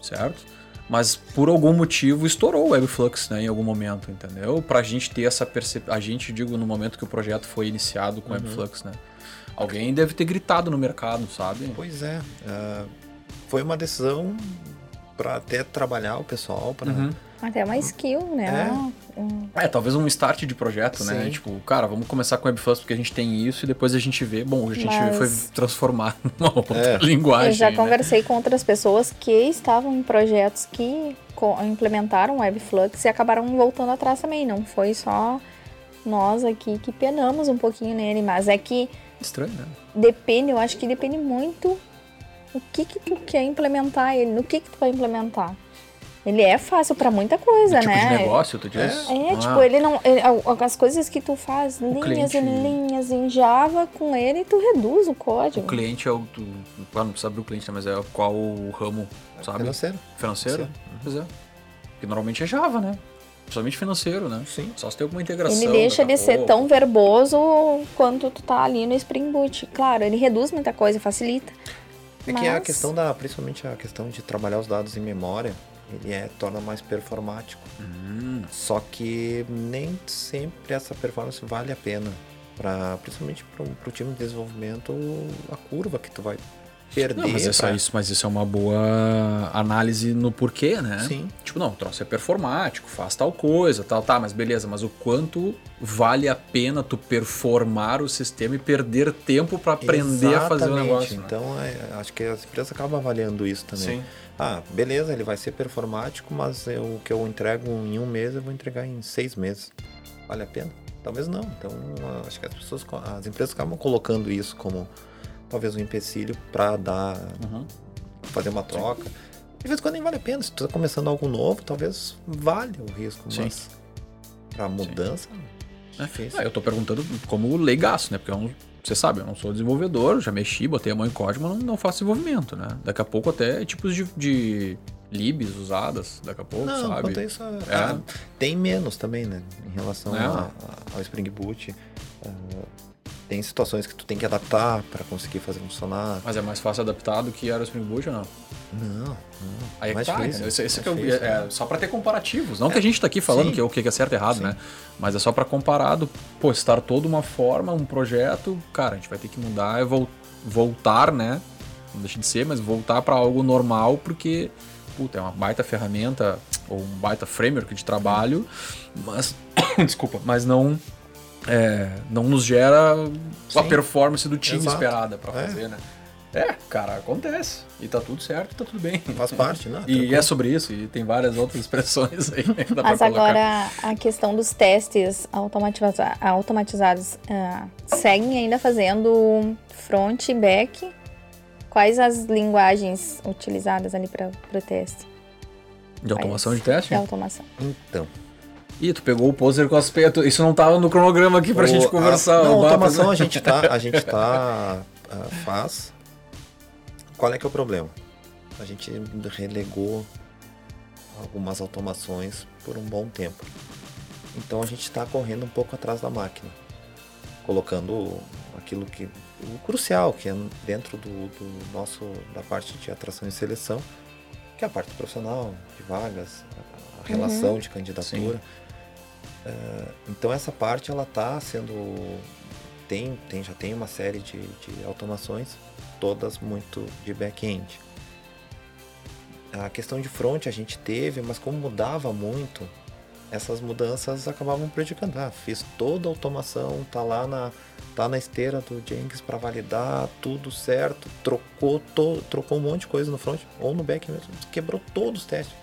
S1: certo? Mas por algum motivo estourou o Webflux, né, em algum momento, entendeu? Pra gente ter essa percepção. A gente, digo, no momento que o projeto foi iniciado com o Webflux, né? Alguém deve ter gritado no mercado, sabe?
S3: Pois é. ah, foi uma decisão para até trabalhar o pessoal, para
S1: Uhum.
S2: Até uma skill, né? Um-
S1: É, talvez um start de projeto, né?
S3: Sim.
S1: Tipo, cara, vamos começar com Webflux porque a gente tem isso e depois a gente vê. Bom, a gente
S2: Mas-
S1: foi transformar numa outra
S3: É.
S1: linguagem.
S2: Eu já
S1: né?
S2: conversei com outras pessoas que estavam em projetos que implementaram o Webflux e acabaram voltando atrás também. Não foi só nós aqui que penamos um pouquinho nele, mas é que
S1: Estranho, né?
S2: depende, eu acho que depende muito o que que tu quer implementar ele, no que que tu vai implementar. Ele é fácil pra muita coisa,
S1: Do tipo
S2: né?
S1: de negócio, tu diz?
S2: É,
S1: Ah,
S2: tipo, ele não. ele- as coisas que tu faz, linhas
S1: cliente-
S2: e linhas em Java, com ele tu reduz o código.
S1: O cliente é o. Tu, claro, não precisa abrir o cliente, né? Mas é qual o ramo, sabe?
S3: financeiro.
S1: Financeiro?
S3: Sim.
S1: Pois é. Porque normalmente é Java, né? Principalmente financeiro, né?
S3: Sim.
S1: Só se tem alguma integração.
S2: Ele deixa de ser tão verboso quanto tu tá ali no Spring Boot. Claro, ele reduz muita coisa, facilita.
S3: É que a
S2: Mas-
S3: questão da, principalmente a questão de trabalhar os dados em memória, ele é torna mais performático.
S1: Hum,
S3: Só que nem sempre essa performance vale a pena. Pra, principalmente para o time de desenvolvimento, a curva que tu vai perder.
S1: Não, mas, essa,
S3: pra-
S1: isso, mas isso é uma boa análise no porquê, né?
S3: Sim.
S1: Tipo, não, o troço é performático, faz tal coisa, tal, tá, mas beleza, mas o quanto vale a pena tu performar o sistema e perder tempo pra aprender a fazer o
S3: Exatamente.
S1: negócio. né?
S3: Então, é, acho que as empresas acabam avaliando isso também.
S1: Sim.
S3: Ah, beleza, ele vai ser performático, mas o que eu entrego em um mês, eu vou entregar em seis meses. Vale a pena? Talvez não. Então, ah, acho que as pessoas, as empresas acabam colocando isso como talvez um empecilho para dar,
S1: Uhum.
S3: fazer uma troca. De vez em quando nem vale a pena. Se tu tá começando algo novo, talvez vale o risco,
S1: Sim.
S3: mas para mudança,
S1: É.
S3: difícil.
S1: Ah, eu tô perguntando como leigaço, né? Porque eu não você sabe, eu não sou desenvolvedor, já mexi, botei a mão em código, mas não, não faço desenvolvimento, né? Daqui a pouco até tipos de, de libs usadas, daqui a pouco,
S3: Não,
S1: sabe?
S3: isso,
S1: É.
S3: ah, tem menos também, né? Em relação
S1: É.
S3: a- a- ao Spring Boot. Ah, tem situações que tu tem que adaptar para conseguir fazer funcionar.
S1: Mas é mais fácil adaptar do que era o Spring Boot ou não?
S3: Não, não.
S1: Aí é
S3: mais
S1: tá,
S3: difícil,
S1: entendeu? Esse, esse
S3: mais
S1: que eu,
S3: difícil,
S1: é, é só pra ter comparativos. Não que a gente tá aqui falando
S3: Sim.
S1: que é o que é certo e errado,
S3: Sim.
S1: né? Mas é só pra comparado, pô, estar toda uma forma, um projeto, cara, a gente vai ter que mudar vol- voltar, né? Não deixa de ser, mas voltar pra algo normal, porque, puta, é uma baita ferramenta ou um baita framework de trabalho, mas, desculpa, mas não, é, não nos gera a
S3: Sim.
S1: performance do time
S3: Exato.
S1: esperada pra
S3: É.
S1: fazer, né? É, cara, acontece. E tá tudo certo, tá tudo bem.
S3: Faz parte, né?
S1: E é sobre isso, e tem várias outras expressões aí que dá
S2: Mas agora a questão dos testes automatiza- automatizados ah, seguem ainda fazendo front e back. Quais as linguagens utilizadas ali para o teste?
S1: De automação de teste?
S2: De automação.
S3: Então.
S1: Ih, tu pegou o poser com aspecto. Isso não tava no cronograma aqui pra
S3: o-
S1: gente
S3: a-
S1: conversar.
S3: não,
S1: o Bapa-
S3: automação a gente tá. A gente tá. ah, faz. Qual é que é o problema? A gente relegou algumas automações por um bom tempo. Então a gente está correndo um pouco atrás da máquina, colocando aquilo que o crucial que é dentro do, do nosso da parte de atração e seleção, que é a parte profissional de vagas, a, a relação de candidatura. Eh, então essa parte ela está sendo tem, tem já tem uma série de, de automações, todas muito de back-end. A questão de front a gente teve, mas como mudava muito, essas mudanças acabavam prejudicando. Ah, fiz toda a automação, tá lá na, tá na esteira do Jenkins para validar, tudo certo, trocou, to, trocou um monte de coisa no front ou no back mesmo, quebrou todos os testes.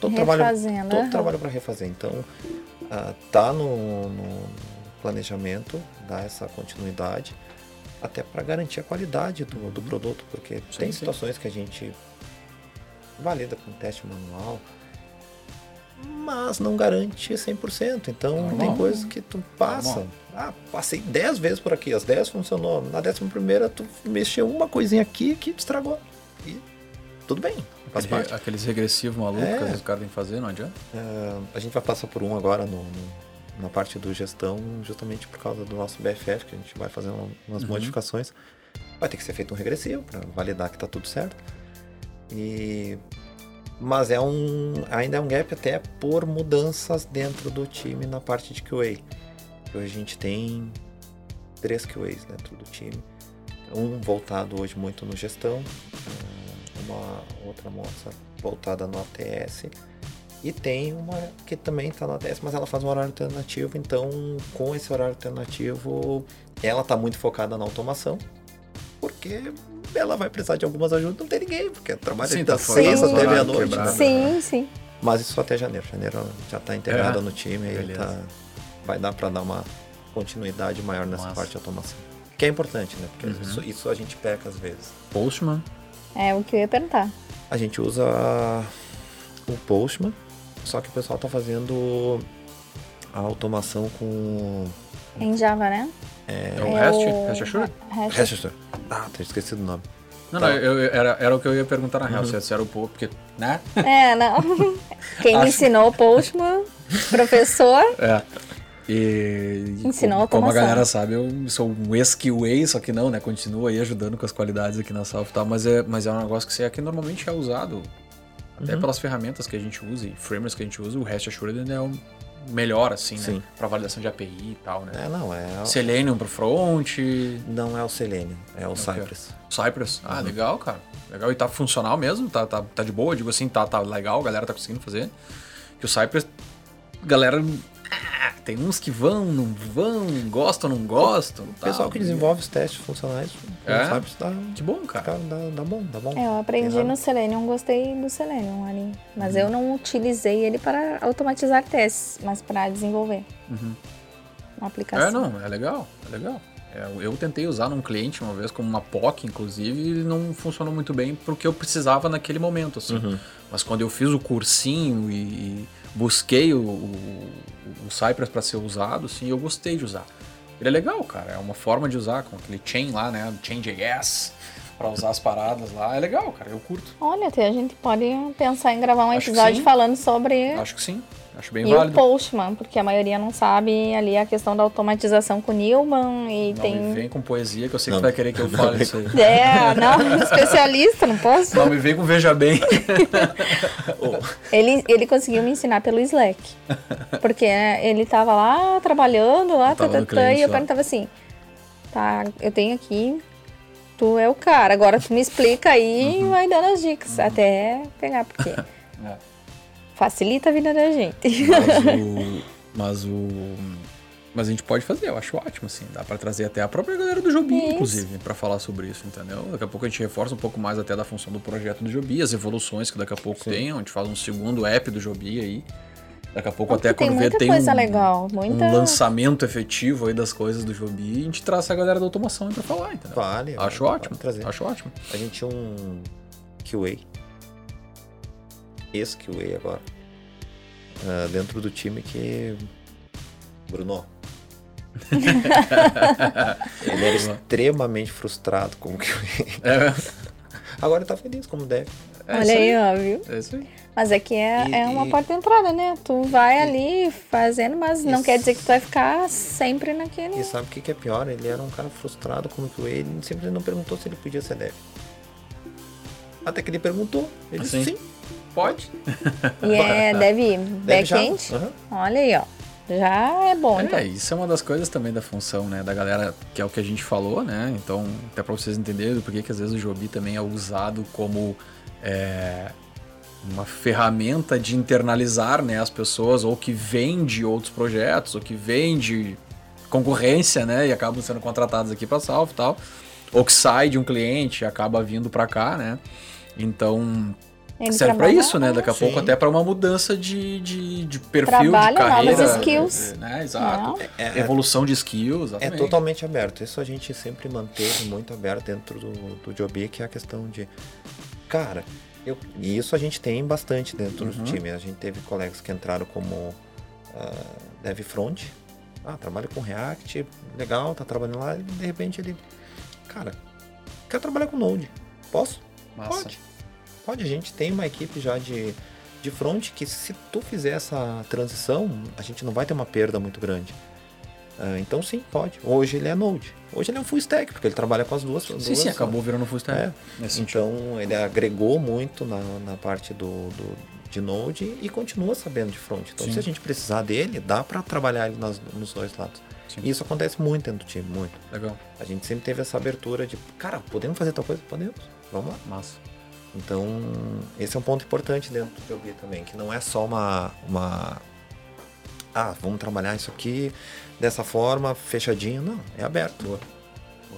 S3: Todo trabalho,
S2: Refazendo.
S3: todo
S2: aham.
S3: trabalho para refazer. Então, ah, tá no, no planejamento, dar essa continuidade, até para garantir a qualidade do, do produto, porque
S1: Sim,
S3: tem
S1: sim.
S3: situações que a gente valida com teste manual, mas não garante 100%. Então,
S1: Normal.
S3: tem coisas que tu passa.
S1: Normal.
S3: Ah, passei 10 vezes por aqui, as 10 funcionou. Na 11 primeira tu mexeu uma coisinha aqui que estragou. E tudo bem, faz
S1: Aquele-
S3: parte.
S1: aqueles regressivos malucos
S3: É.
S1: que às vezes o cara tem que fazer, não adianta.
S3: Ah, a gente vai passar por um agora no, no- na parte do gestão, justamente por causa do nosso BFF, que a gente vai fazer um- umas
S1: Uhum.
S3: modificações. Vai ter que ser feito um regressivo para validar que está tudo certo. E mas é um ainda é um gap até por mudanças dentro do time na parte de QA. Hoje a gente tem três QAs dentro do time. Um voltado hoje muito no gestão, uma outra moça voltada no ATS e tem uma que também está no ATS, mas ela faz um horário alternativo, então com esse horário alternativo ela está muito focada na automação, porque ela vai precisar de algumas ajudas, não tem ninguém, porque trabalha
S1: Sim,
S3: das
S1: tá fora
S3: seis até meia-noite.
S1: quebrado.
S3: né?
S2: Sim, sim.
S3: Mas isso até janeiro. Janeiro já está integrada
S1: É?
S3: no time e
S1: Beleza.
S3: tá, vai dar para dar uma continuidade maior nessa
S1: Massa.
S3: parte de automação. Que é importante, né? Porque
S1: Uhum.
S3: isso, isso a gente peca às vezes.
S1: Postman.
S2: É o que eu ia perguntar.
S3: A gente usa o Postman, só que o pessoal tá fazendo a automação com
S2: Em Java, né?
S1: É o REST? REST Assured?
S2: Hash-
S3: Register. Ah, tinha esquecido o nome.
S1: Não,
S3: Tá.
S1: não, eu, eu- era, era o que eu ia perguntar na real,
S3: Uhum.
S1: se se era o pouco, porque, né?
S2: É, não. Quem me
S1: Acho-
S2: ensinou o Postman, professor,
S1: É. E,
S2: Ensinou
S1: como, como a galera sabe, eu sou um ex-QA, só que não, né? Continuo aí ajudando com as qualidades aqui na Salve e tal, mas é, mas é um negócio que você aqui normalmente é usado, até
S3: Uhum.
S1: pelas ferramentas que a gente usa e frameworks que a gente usa, o REST Assured ainda é o melhor, assim, né?
S3: Sim.
S1: Pra validação de API e tal, né?
S3: É, não, é.
S1: Selenium pro front,
S3: Não é o Selenium, é o
S1: Ok.
S3: Cypress.
S1: Cypress. Ah,
S3: Uhum.
S1: legal, cara. Legal. E tá funcional mesmo? Tá, tá, tá de boa? Digo assim, tá, tá legal, a galera tá conseguindo fazer. Que o Cypress, galera. Ah, tem uns que vão, não vão, gostam, não gostam.
S3: O pessoal que desenvolve os testes funcionais,
S1: É?
S3: o Cypress dá,
S1: Que bom, cara.
S3: dá, dá, dá bom, dá bom.
S2: É, eu aprendi
S3: nada.
S2: no Selenium, gostei do Selenium ali. Mas eu não utilizei ele para automatizar testes, mas para desenvolver
S1: Uhum.
S2: uma aplicação.
S1: É, não, é legal, é legal. É, eu tentei usar num cliente uma vez, como uma POC, inclusive, e não funcionou muito bem porque eu precisava naquele momento, assim.
S3: Uhum.
S1: Mas quando eu fiz o cursinho e busquei o, o, o Cypress para ser usado, sim, eu gostei de usar. Ele é legal, cara. É uma forma de usar com aquele chain lá, né? Chain.js pra usar as paradas lá. É legal, cara. Eu curto.
S2: Olha, a gente pode pensar em gravar um
S1: Acho
S2: episódio falando sobre
S1: Acho que sim. Acho bem
S2: e o
S1: válido.
S2: Postman, porque a maioria não sabe ali a questão da automatização com o Newman e
S1: Não
S2: tem.
S1: me vem com poesia que eu sei
S3: Não.
S1: que tu vai querer que eu fale isso aí.
S2: É, não, especialista, não posso.
S1: Não me vem com veja bem.
S2: Ele, ele conseguiu me ensinar pelo Slack. Porque né, ele tava lá trabalhando, lá, tá, tá, tá, e eu perguntava assim: tá, eu tenho aqui, tu é o cara, agora tu me explica aí
S1: Uhum.
S2: e vai dando as dicas. Até pegar, porque
S1: É.
S2: facilita a vida da gente.
S1: Mas o. Mas o. Mas a gente pode fazer, eu acho ótimo, assim. Dá pra trazer até a própria galera do Jobi,
S2: Isso.
S1: inclusive, pra falar sobre isso, entendeu? Daqui a pouco a gente reforça um pouco mais até da função do projeto do Jobi, as evoluções que daqui a pouco
S3: Sim.
S1: tem, a gente faz um segundo app do Jobi aí. Daqui a pouco
S2: Porque
S1: até
S2: tem
S1: quando vê
S2: muita
S1: tem
S2: coisa
S1: um,
S2: legal,
S1: um
S2: muita.
S1: lançamento efetivo aí das coisas do Jobi, a gente traz essa galera da automação aí pra falar, entendeu?
S3: Vale.
S1: Acho
S3: vale
S1: ótimo,
S3: Trazer.
S1: acho ótimo.
S3: A gente tinha um QA. Ex-QA agora. ah, dentro do time que. Bruno. ele era extremamente frustrado como QA.
S1: É,
S3: Agora ele tá feliz como deve.
S1: é
S2: Olha aí, ó, viu?
S1: É isso aí.
S2: Mas é que é,
S3: E-
S2: é uma
S3: e-
S2: porta de entrada, né? Tu vai ali fazendo, mas não quer dizer que tu vai ficar sempre naquele.
S3: E sabe o que, que é pior? Ele era um cara frustrado como QA. Ele sempre não perguntou se ele podia ser dev. Até que ele perguntou. Ele
S1: Assim?
S3: disse sim.
S1: Pode.
S2: E é dev
S3: Deve
S2: backend.
S3: Aham.
S2: Olha aí, ó. Já é bom, então.
S1: É, isso é uma das coisas também da função, né? Da galera, que é o que a gente falou, né? Então, até pra vocês entenderem do porquê que às vezes o Jobi também é usado como é, uma ferramenta de internalizar né, as pessoas, ou que vende outros projetos, ou que vende concorrência, né? E acabam sendo contratados aqui pra Salvo e tal. Ou que sai de um cliente e acaba vindo pra cá, né? Então,
S2: Ele
S1: serve pra
S2: trabalha-
S1: isso, né? Daqui a
S3: Sim.
S1: pouco até pra uma mudança de, de, de perfil,
S2: Trabalha
S1: de carreira.
S2: novas skills.
S1: Né? Exato.
S2: Não.
S3: É, é-
S1: Evolução de skills,
S3: É
S1: exatamente.
S3: totalmente aberto. Isso a gente sempre manteve muito aberto dentro do, do Jobi, que é a questão de. Cara, eu, e isso a gente tem bastante dentro
S1: Uhum.
S3: do time. A gente teve colegas que entraram como ah, dev front. Ah, trabalha com React, legal, tá trabalhando lá, e de repente ele. Cara, quero trabalhar com Node. Posso?
S1: Massa.
S3: Pode. Pode, a gente tem uma equipe já de, de front que se tu fizer essa transição, a gente não vai ter uma perda muito grande. Ah, então sim, pode. Hoje ele é Node. Hoje ele é um full stack, porque ele trabalha com as duas.
S1: Sim,
S3: duas
S1: sim, acabou virando full stack.
S3: É. Então ele agregou muito na, na parte do, do- de Node e continua sabendo de front. Então
S1: Sim.
S3: se a gente precisar dele, dá para trabalhar ele nas- nos dois lados.
S1: Sim.
S3: E isso acontece muito dentro do time, muito.
S1: Legal.
S3: A gente sempre teve essa abertura de, cara, podemos fazer tal coisa? Podemos. Vamos lá.
S1: Massa.
S3: Então, esse é um ponto importante dentro do Jobi também, que não é só uma, uma. Ah, vamos trabalhar isso aqui dessa forma, fechadinho. Não, é aberto.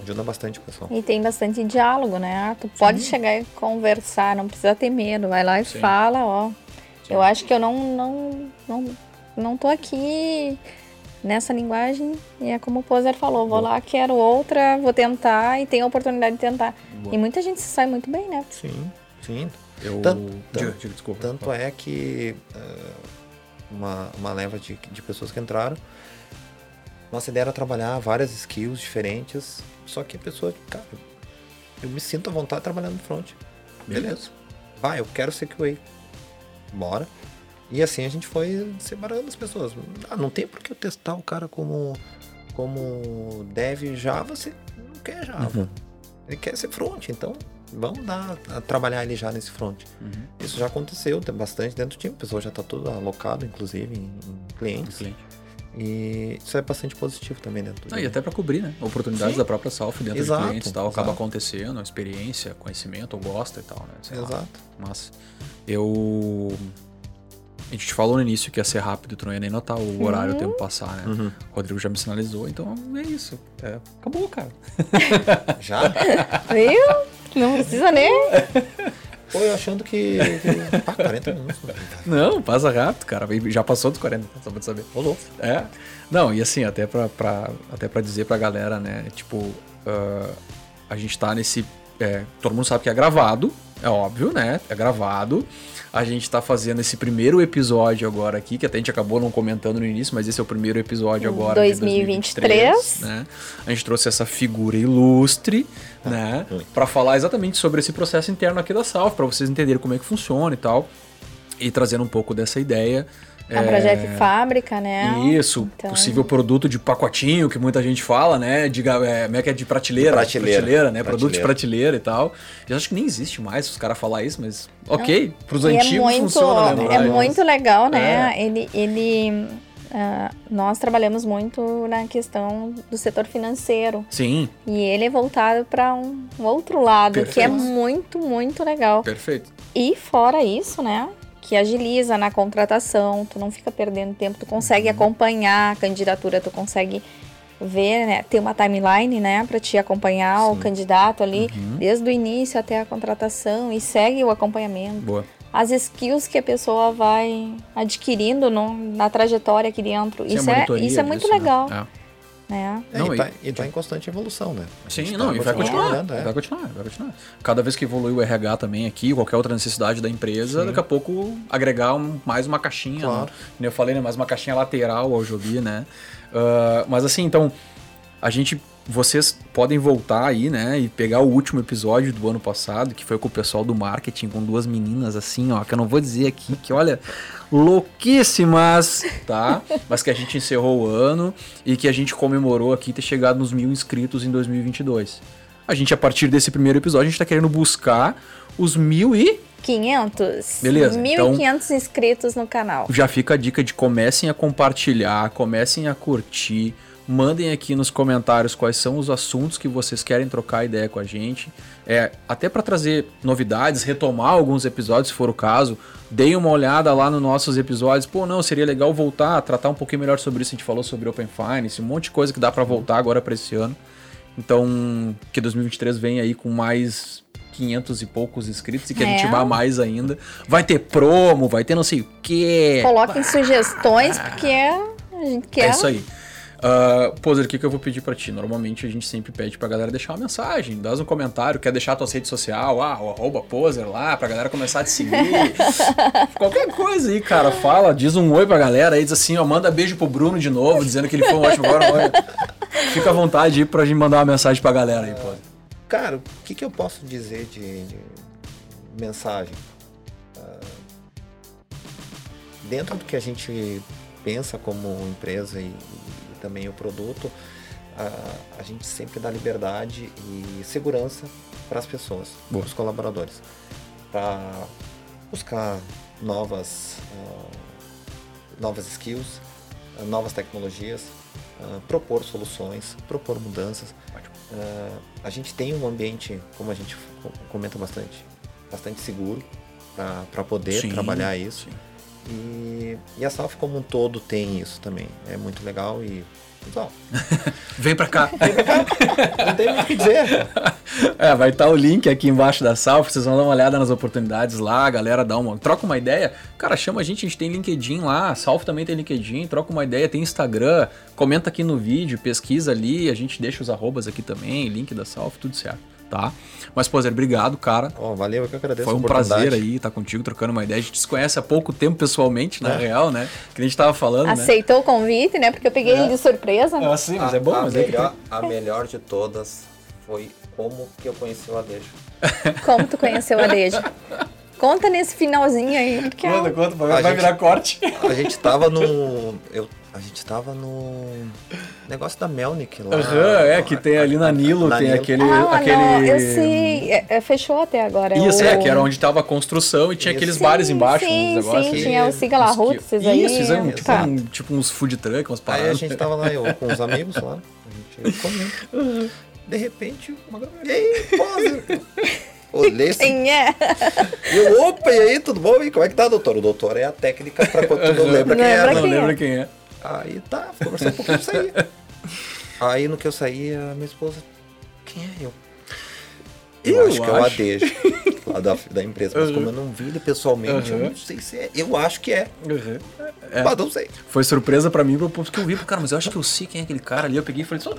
S3: Ajuda bastante o pessoal.
S2: E tem bastante diálogo, né? Tu pode chegar e conversar, não precisa ter medo. Vai lá e
S1: Sim.
S2: fala, ó.
S1: Sim.
S2: Eu acho que eu não, não, não, não tô aqui nessa linguagem. E é como o Poser falou, vou
S1: Boa.
S2: lá, quero outra, vou tentar e tenho a oportunidade de tentar.
S1: Boa.
S2: E muita gente se sai muito bem, né?
S3: Sim, sim.
S1: Eu.
S3: Tanto- tanto-
S1: diga.
S3: Tanto é que eh, uma, uma leva de, de pessoas que entraram, nossa ideia era trabalhar várias skills diferentes, só que a pessoa, cara, eu me sinto à vontade trabalhando no front. Beleza. Vai, eu quero ser QA. Bora. E assim a gente foi separando as pessoas. Ah, não tem por que eu testar o cara como, como dev Java se não quer Java.
S1: Uhum.
S3: Ele quer ser front, então vamos dar, a trabalhar ele já nesse front.
S1: Uhum.
S3: Isso já aconteceu, tem bastante dentro do time. O pessoal já está tudo alocado, inclusive, em, em clientes.
S1: Cliente.
S3: E isso é bastante positivo também dentro do
S1: Ah, e até pra cobrir, né? Oportunidades
S3: Sim.
S1: da própria Salf dentro
S3: Exato,
S1: de clientes e tal. Acaba
S3: exato.
S1: acontecendo, experiência, conhecimento, ou gosta e tal, né? Sei lá.
S3: Exato.
S1: Mas eu. A gente falou no início que ia ser rápido, tu não ia nem notar o horário, o tempo passar, né?
S3: Uhum.
S1: O Rodrigo já me sinalizou, então é isso. É, acabou, cara.
S3: Já?
S2: Viu? Não precisa nem.
S3: Pô, eu achando que. que ah, 40 minutos. né?
S1: Não, passa rápido, cara. Já passou dos 40, só pra te saber.
S3: Rolou.
S1: É. Não, e assim, até pra, pra, até pra dizer pra galera, né? Tipo, ah, a gente tá nesse. é, todo mundo sabe que é gravado, é óbvio, né? É gravado. A gente tá fazendo esse primeiro episódio agora aqui, que até a gente acabou não comentando no início, mas esse é o primeiro episódio agora
S2: 2023.
S1: de 2023, né? A gente trouxe essa figura ilustre,
S3: Ah,
S1: né,
S3: muito.
S1: para falar exatamente sobre esse processo interno aqui da Salve, para vocês entenderem como é que funciona e tal, e trazendo um pouco dessa ideia.
S2: É um projeto de fábrica, né?
S1: Isso,
S2: Então-
S1: possível produto de pacotinho, que muita gente fala, né? De, é, como é que é de prateleira?
S3: De prateleira.
S1: né? Produto de
S3: Prateleira.
S1: prateleira e tal. Eu acho que nem existe mais os caras falar isso, mas ok, pros
S2: E é
S1: antigos
S2: muito,
S1: funciona, né?
S2: é muito legal, né?
S1: É.
S2: Ele, ele ah, nós trabalhamos muito na questão do setor financeiro
S1: Sim,
S2: e ele é voltado para um outro lado que é
S1: Perfeito.
S2: muito, muito legal.
S1: perfeito.
S2: E fora isso, né? Que agiliza na contratação, tu não fica perdendo tempo, tu consegue
S1: Uhum.
S2: acompanhar a candidatura, tu consegue ver, né? Ter uma timeline, né? Pra te acompanhar o
S3: Sim.
S2: candidato ali,
S1: Uhum.
S2: desde o início até a contratação e segue o acompanhamento.
S1: Boa.
S2: As skills que a pessoa vai adquirindo no- na trajetória aqui dentro.
S1: A
S2: Isso é,
S1: monitoria
S2: isso é muito
S1: disso, né?
S2: legal,
S1: É.
S2: né?
S3: É,
S1: Não,
S3: e,
S1: e-
S3: tá, e tá em constante evolução, né? A
S1: Sim, não,
S3: tá
S1: e vai continuar.
S3: trabalhando, é.
S1: Vai continuar, vai continuar. Cada vez que evolui o RH também aqui, qualquer outra necessidade da empresa,
S3: Sim.
S1: daqui a pouco agregar um- mais uma caixinha.
S3: Claro.
S1: né? Como eu falei, né? Mais uma caixinha lateral ao Jobi, né? Ah, mas assim, então, a gente. Vocês podem voltar aí, né? E pegar o último episódio do ano passado, que foi com o pessoal do marketing, com duas meninas assim, ó, que eu não vou dizer aqui, que olha, louquíssimas, tá? Mas que a gente encerrou o ano e que a gente comemorou aqui ter chegado nos mil inscritos em 2022. A gente, a partir desse primeiro episódio, a gente tá querendo buscar os mil e
S2: 500.
S1: Beleza,
S2: 1.500 inscritos no canal.
S1: já fica a dica de comecem a compartilhar, comecem a curtir, mandem aqui nos comentários quais são os assuntos que vocês querem trocar ideia com a gente. É, até para trazer novidades, retomar alguns episódios, se for o caso, deem uma olhada lá nos nossos episódios. Pô, não, seria legal voltar a tratar um pouquinho melhor sobre isso. A gente falou sobre Open Finance, um monte de coisa que dá para voltar agora para esse ano. Então, que 2023 vem aí com mais 500 e poucos inscritos e que a
S2: É.
S1: gente vá mais ainda. Vai ter promo, vai ter não sei o quê.
S2: Coloquem sugestões, porque a gente quer.
S1: É isso aí. Uh, Poser, o que, que eu vou pedir pra ti? Normalmente a gente sempre pede pra galera deixar uma mensagem, dá um comentário, quer deixar a tua rede social, ah, o arroba Poser lá, pra galera começar a te seguir. Qualquer coisa aí, cara, fala, diz um oi pra galera aí, diz assim, ó, manda beijo pro Bruno de novo, dizendo que ele foi um ótimo agora. olha. Fica à vontade aí pra gente mandar uma mensagem pra galera aí, Poser.
S3: Cara, o que, que eu posso dizer de, de mensagem? Ah, dentro do que a gente pensa como empresa e também o produto, ah, a gente sempre dá liberdade e segurança para as pessoas, para os colaboradores, para buscar novas, ah, novas skills, ah, novas tecnologias, ah, propor soluções, propor mudanças. A gente tem um ambiente, como a gente co- comenta bastante, bastante seguro para poder
S1: Sim,
S3: trabalhar isso.
S1: sim.
S3: E, e a Salf como um todo tem isso também. É muito legal e. Pessoal,
S1: Vem pra cá.
S3: não tem muito o que dizer.
S1: É, vai estar o link aqui embaixo da sala, vocês vão dar uma olhada nas oportunidades lá, a galera dá uma, troca uma ideia. Cara, chama a gente, a gente tem LinkedIn lá, a Salf também tem LinkedIn, troca uma ideia, tem Instagram, comenta aqui no vídeo, pesquisa ali, a gente deixa os arrobas aqui também, link da Salf, tudo certo, tá? Mas, Pozer, obrigado, cara.
S3: Ó, valeu, eu que agradeço
S1: Foi
S3: a
S1: um prazer aí estar contigo, trocando uma ideia. A gente se conhece há pouco tempo pessoalmente, na
S3: É.
S1: real, né? Que a gente tava falando, né?
S2: Aceitou o convite, né? Porque eu peguei ele de surpresa.
S1: Ah, sim, mas é bom,
S3: a,
S1: mas é que
S3: melhor, a melhor de todas foi como que eu conheci o Adejo.
S2: Como tu conheceu a Deja? Conta nesse finalzinho aí. Porque é
S1: Conta, conta, vai,
S3: A
S1: vai
S3: gente-
S1: virar corte.
S3: A gente tava no. Eu, a gente tava no negócio da Melnick lá.
S1: Aham, é, que tem ali na Nilo,
S3: Na
S1: tem
S3: Nilo.
S1: aquele.
S2: Ah,
S1: aquele...
S2: não, eu sei. É, é, fechou até agora.
S1: Isso,
S2: o...
S1: é, que era onde tava a construção e tinha
S3: Isso.
S1: aqueles
S2: Sim,
S1: bares embaixo,
S2: sim,
S1: uns negócios.
S2: sim, tinha o Siga La
S1: Uns que-
S2: Roots aí.
S1: Isso, fizeram tipo,
S2: Tá.
S1: um- tipo uns food truck, umas
S3: Aí
S1: paradas.
S3: a gente tava lá, eu com os amigos lá. A gente comendo. De repente, uma galera. E aí? Olhei assim.
S2: Quem é?
S3: E eu, opa, e aí, tudo bom? E como é que tá, doutor? O doutor é a técnica pra quando tu não lembra quem é. Né?
S1: Não
S2: quem é?
S1: lembra quem é.
S3: Aí tá, conversando um pouquinho e saí. Aí no que eu saí, a minha esposa, quem é eu? Eu,
S1: Eu
S3: acho que é o
S1: acho.
S3: Adejo, lá da, da empresa. Mas
S1: Uhum.
S3: como eu não vi ele pessoalmente, eu
S1: Uhum.
S3: não sei se é. Eu acho que é,
S1: É.
S3: mas não sei.
S1: Foi surpresa pra mim, porque eu vi, cara, mas eu acho que eu sei quem é aquele cara ali. Eu peguei e falei, só.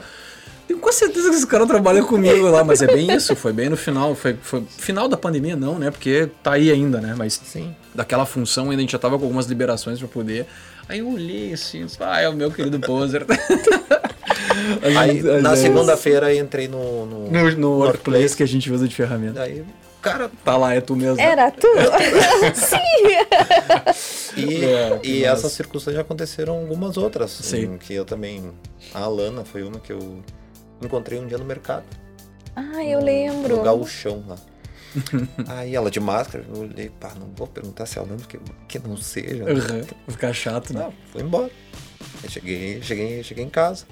S1: Tenho quase certeza que esse cara trabalha comigo lá, mas é bem isso, foi bem no final, foi, foi final da pandemia não, né? Porque tá aí ainda, né? Mas
S3: Sim.
S1: daquela função ainda a gente já tava com algumas liberações pra poder. Aí eu olhei assim, ah, é o meu querido poser.
S3: Aí,
S1: Às
S3: na segunda-feira, entrei no, no,
S1: no, no workplace que a gente usa de ferramenta.
S3: Daí, cara,
S1: Tá lá, é tu mesmo.
S2: Era tu? Sim!
S3: E,
S1: É,
S3: e essas circunstâncias já aconteceram algumas outras.
S1: Sim.
S3: em Que eu também. A Alana foi uma que eu encontrei um dia no mercado.
S2: Ah, eu lembro.
S3: No gauchão lá. Aí ela de máscara, eu olhei, pá, não vou perguntar se é a Alana, porque que não seja.
S1: Uhum. Ficar chato, né?
S3: Não, foi embora. Aí cheguei, cheguei, cheguei em casa.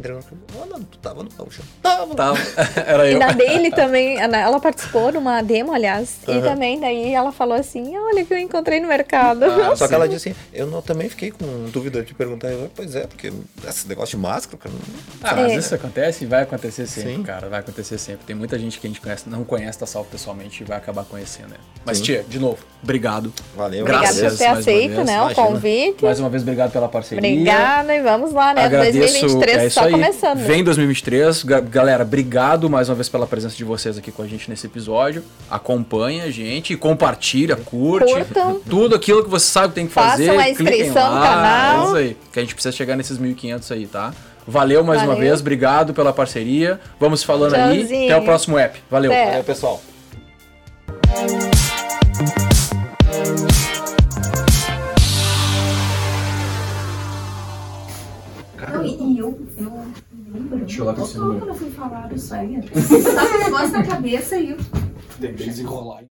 S3: Entrei no oh, não, tu tava no gauchão. Tava.
S1: Tá, era
S2: E
S1: eu.
S2: na dele também, ela ela participou de uma demo, aliás. E
S3: Aham.
S2: também daí ela falou assim: olha que eu encontrei no mercado.
S1: Ah,
S3: Só que ela disse assim, eu não, também fiquei com dúvida de perguntar. Eu, pois é, porque esse negócio de máscara, cara, não-
S1: Ah, mas
S2: É.
S1: isso acontece e vai acontecer sempre,
S3: Sim.
S1: cara. Vai acontecer sempre. Tem muita gente que a gente conhece, não conhece da Salvo pessoalmente e vai acabar conhecendo, né? Mas,
S3: Sim.
S1: tia, de novo, obrigado.
S3: valeu.
S1: Graças
S2: por ter aceito, né, o
S3: Imagina.
S2: convite.
S1: Mais uma vez, obrigado pela parceria.
S2: Obrigada e vamos lá, né?
S1: Agradeço,
S2: 2023
S1: é
S2: só
S1: aí.
S2: começando.
S1: Vem 2023. Ga- Galera, obrigado mais uma vez pela presença de vocês aqui com a gente nesse episódio. Acompanha a gente, compartilha, curte.
S2: Curtam.
S1: Tudo aquilo que você sabe que tem que
S2: Façam
S1: fazer.
S2: a
S1: cliquem
S2: inscrição no
S1: lá,
S2: canal.
S1: É isso aí. Que a gente precisa chegar nesses 1.500 aí, tá? Valeu mais uma
S2: Valeu.
S1: vez, obrigado pela parceria. Vamos falando aí.
S2: Tchauzinho.
S1: Até o próximo app. Valeu.
S2: Até.
S3: Valeu, pessoal.
S4: Não, e, e eu, eu lembro
S1: Deixa eu lá pra
S4: total
S1: cima.
S4: quando eu fui falar isso aí. Você tá com o negócio na cabeça e eu
S1: Tem que desenrolar.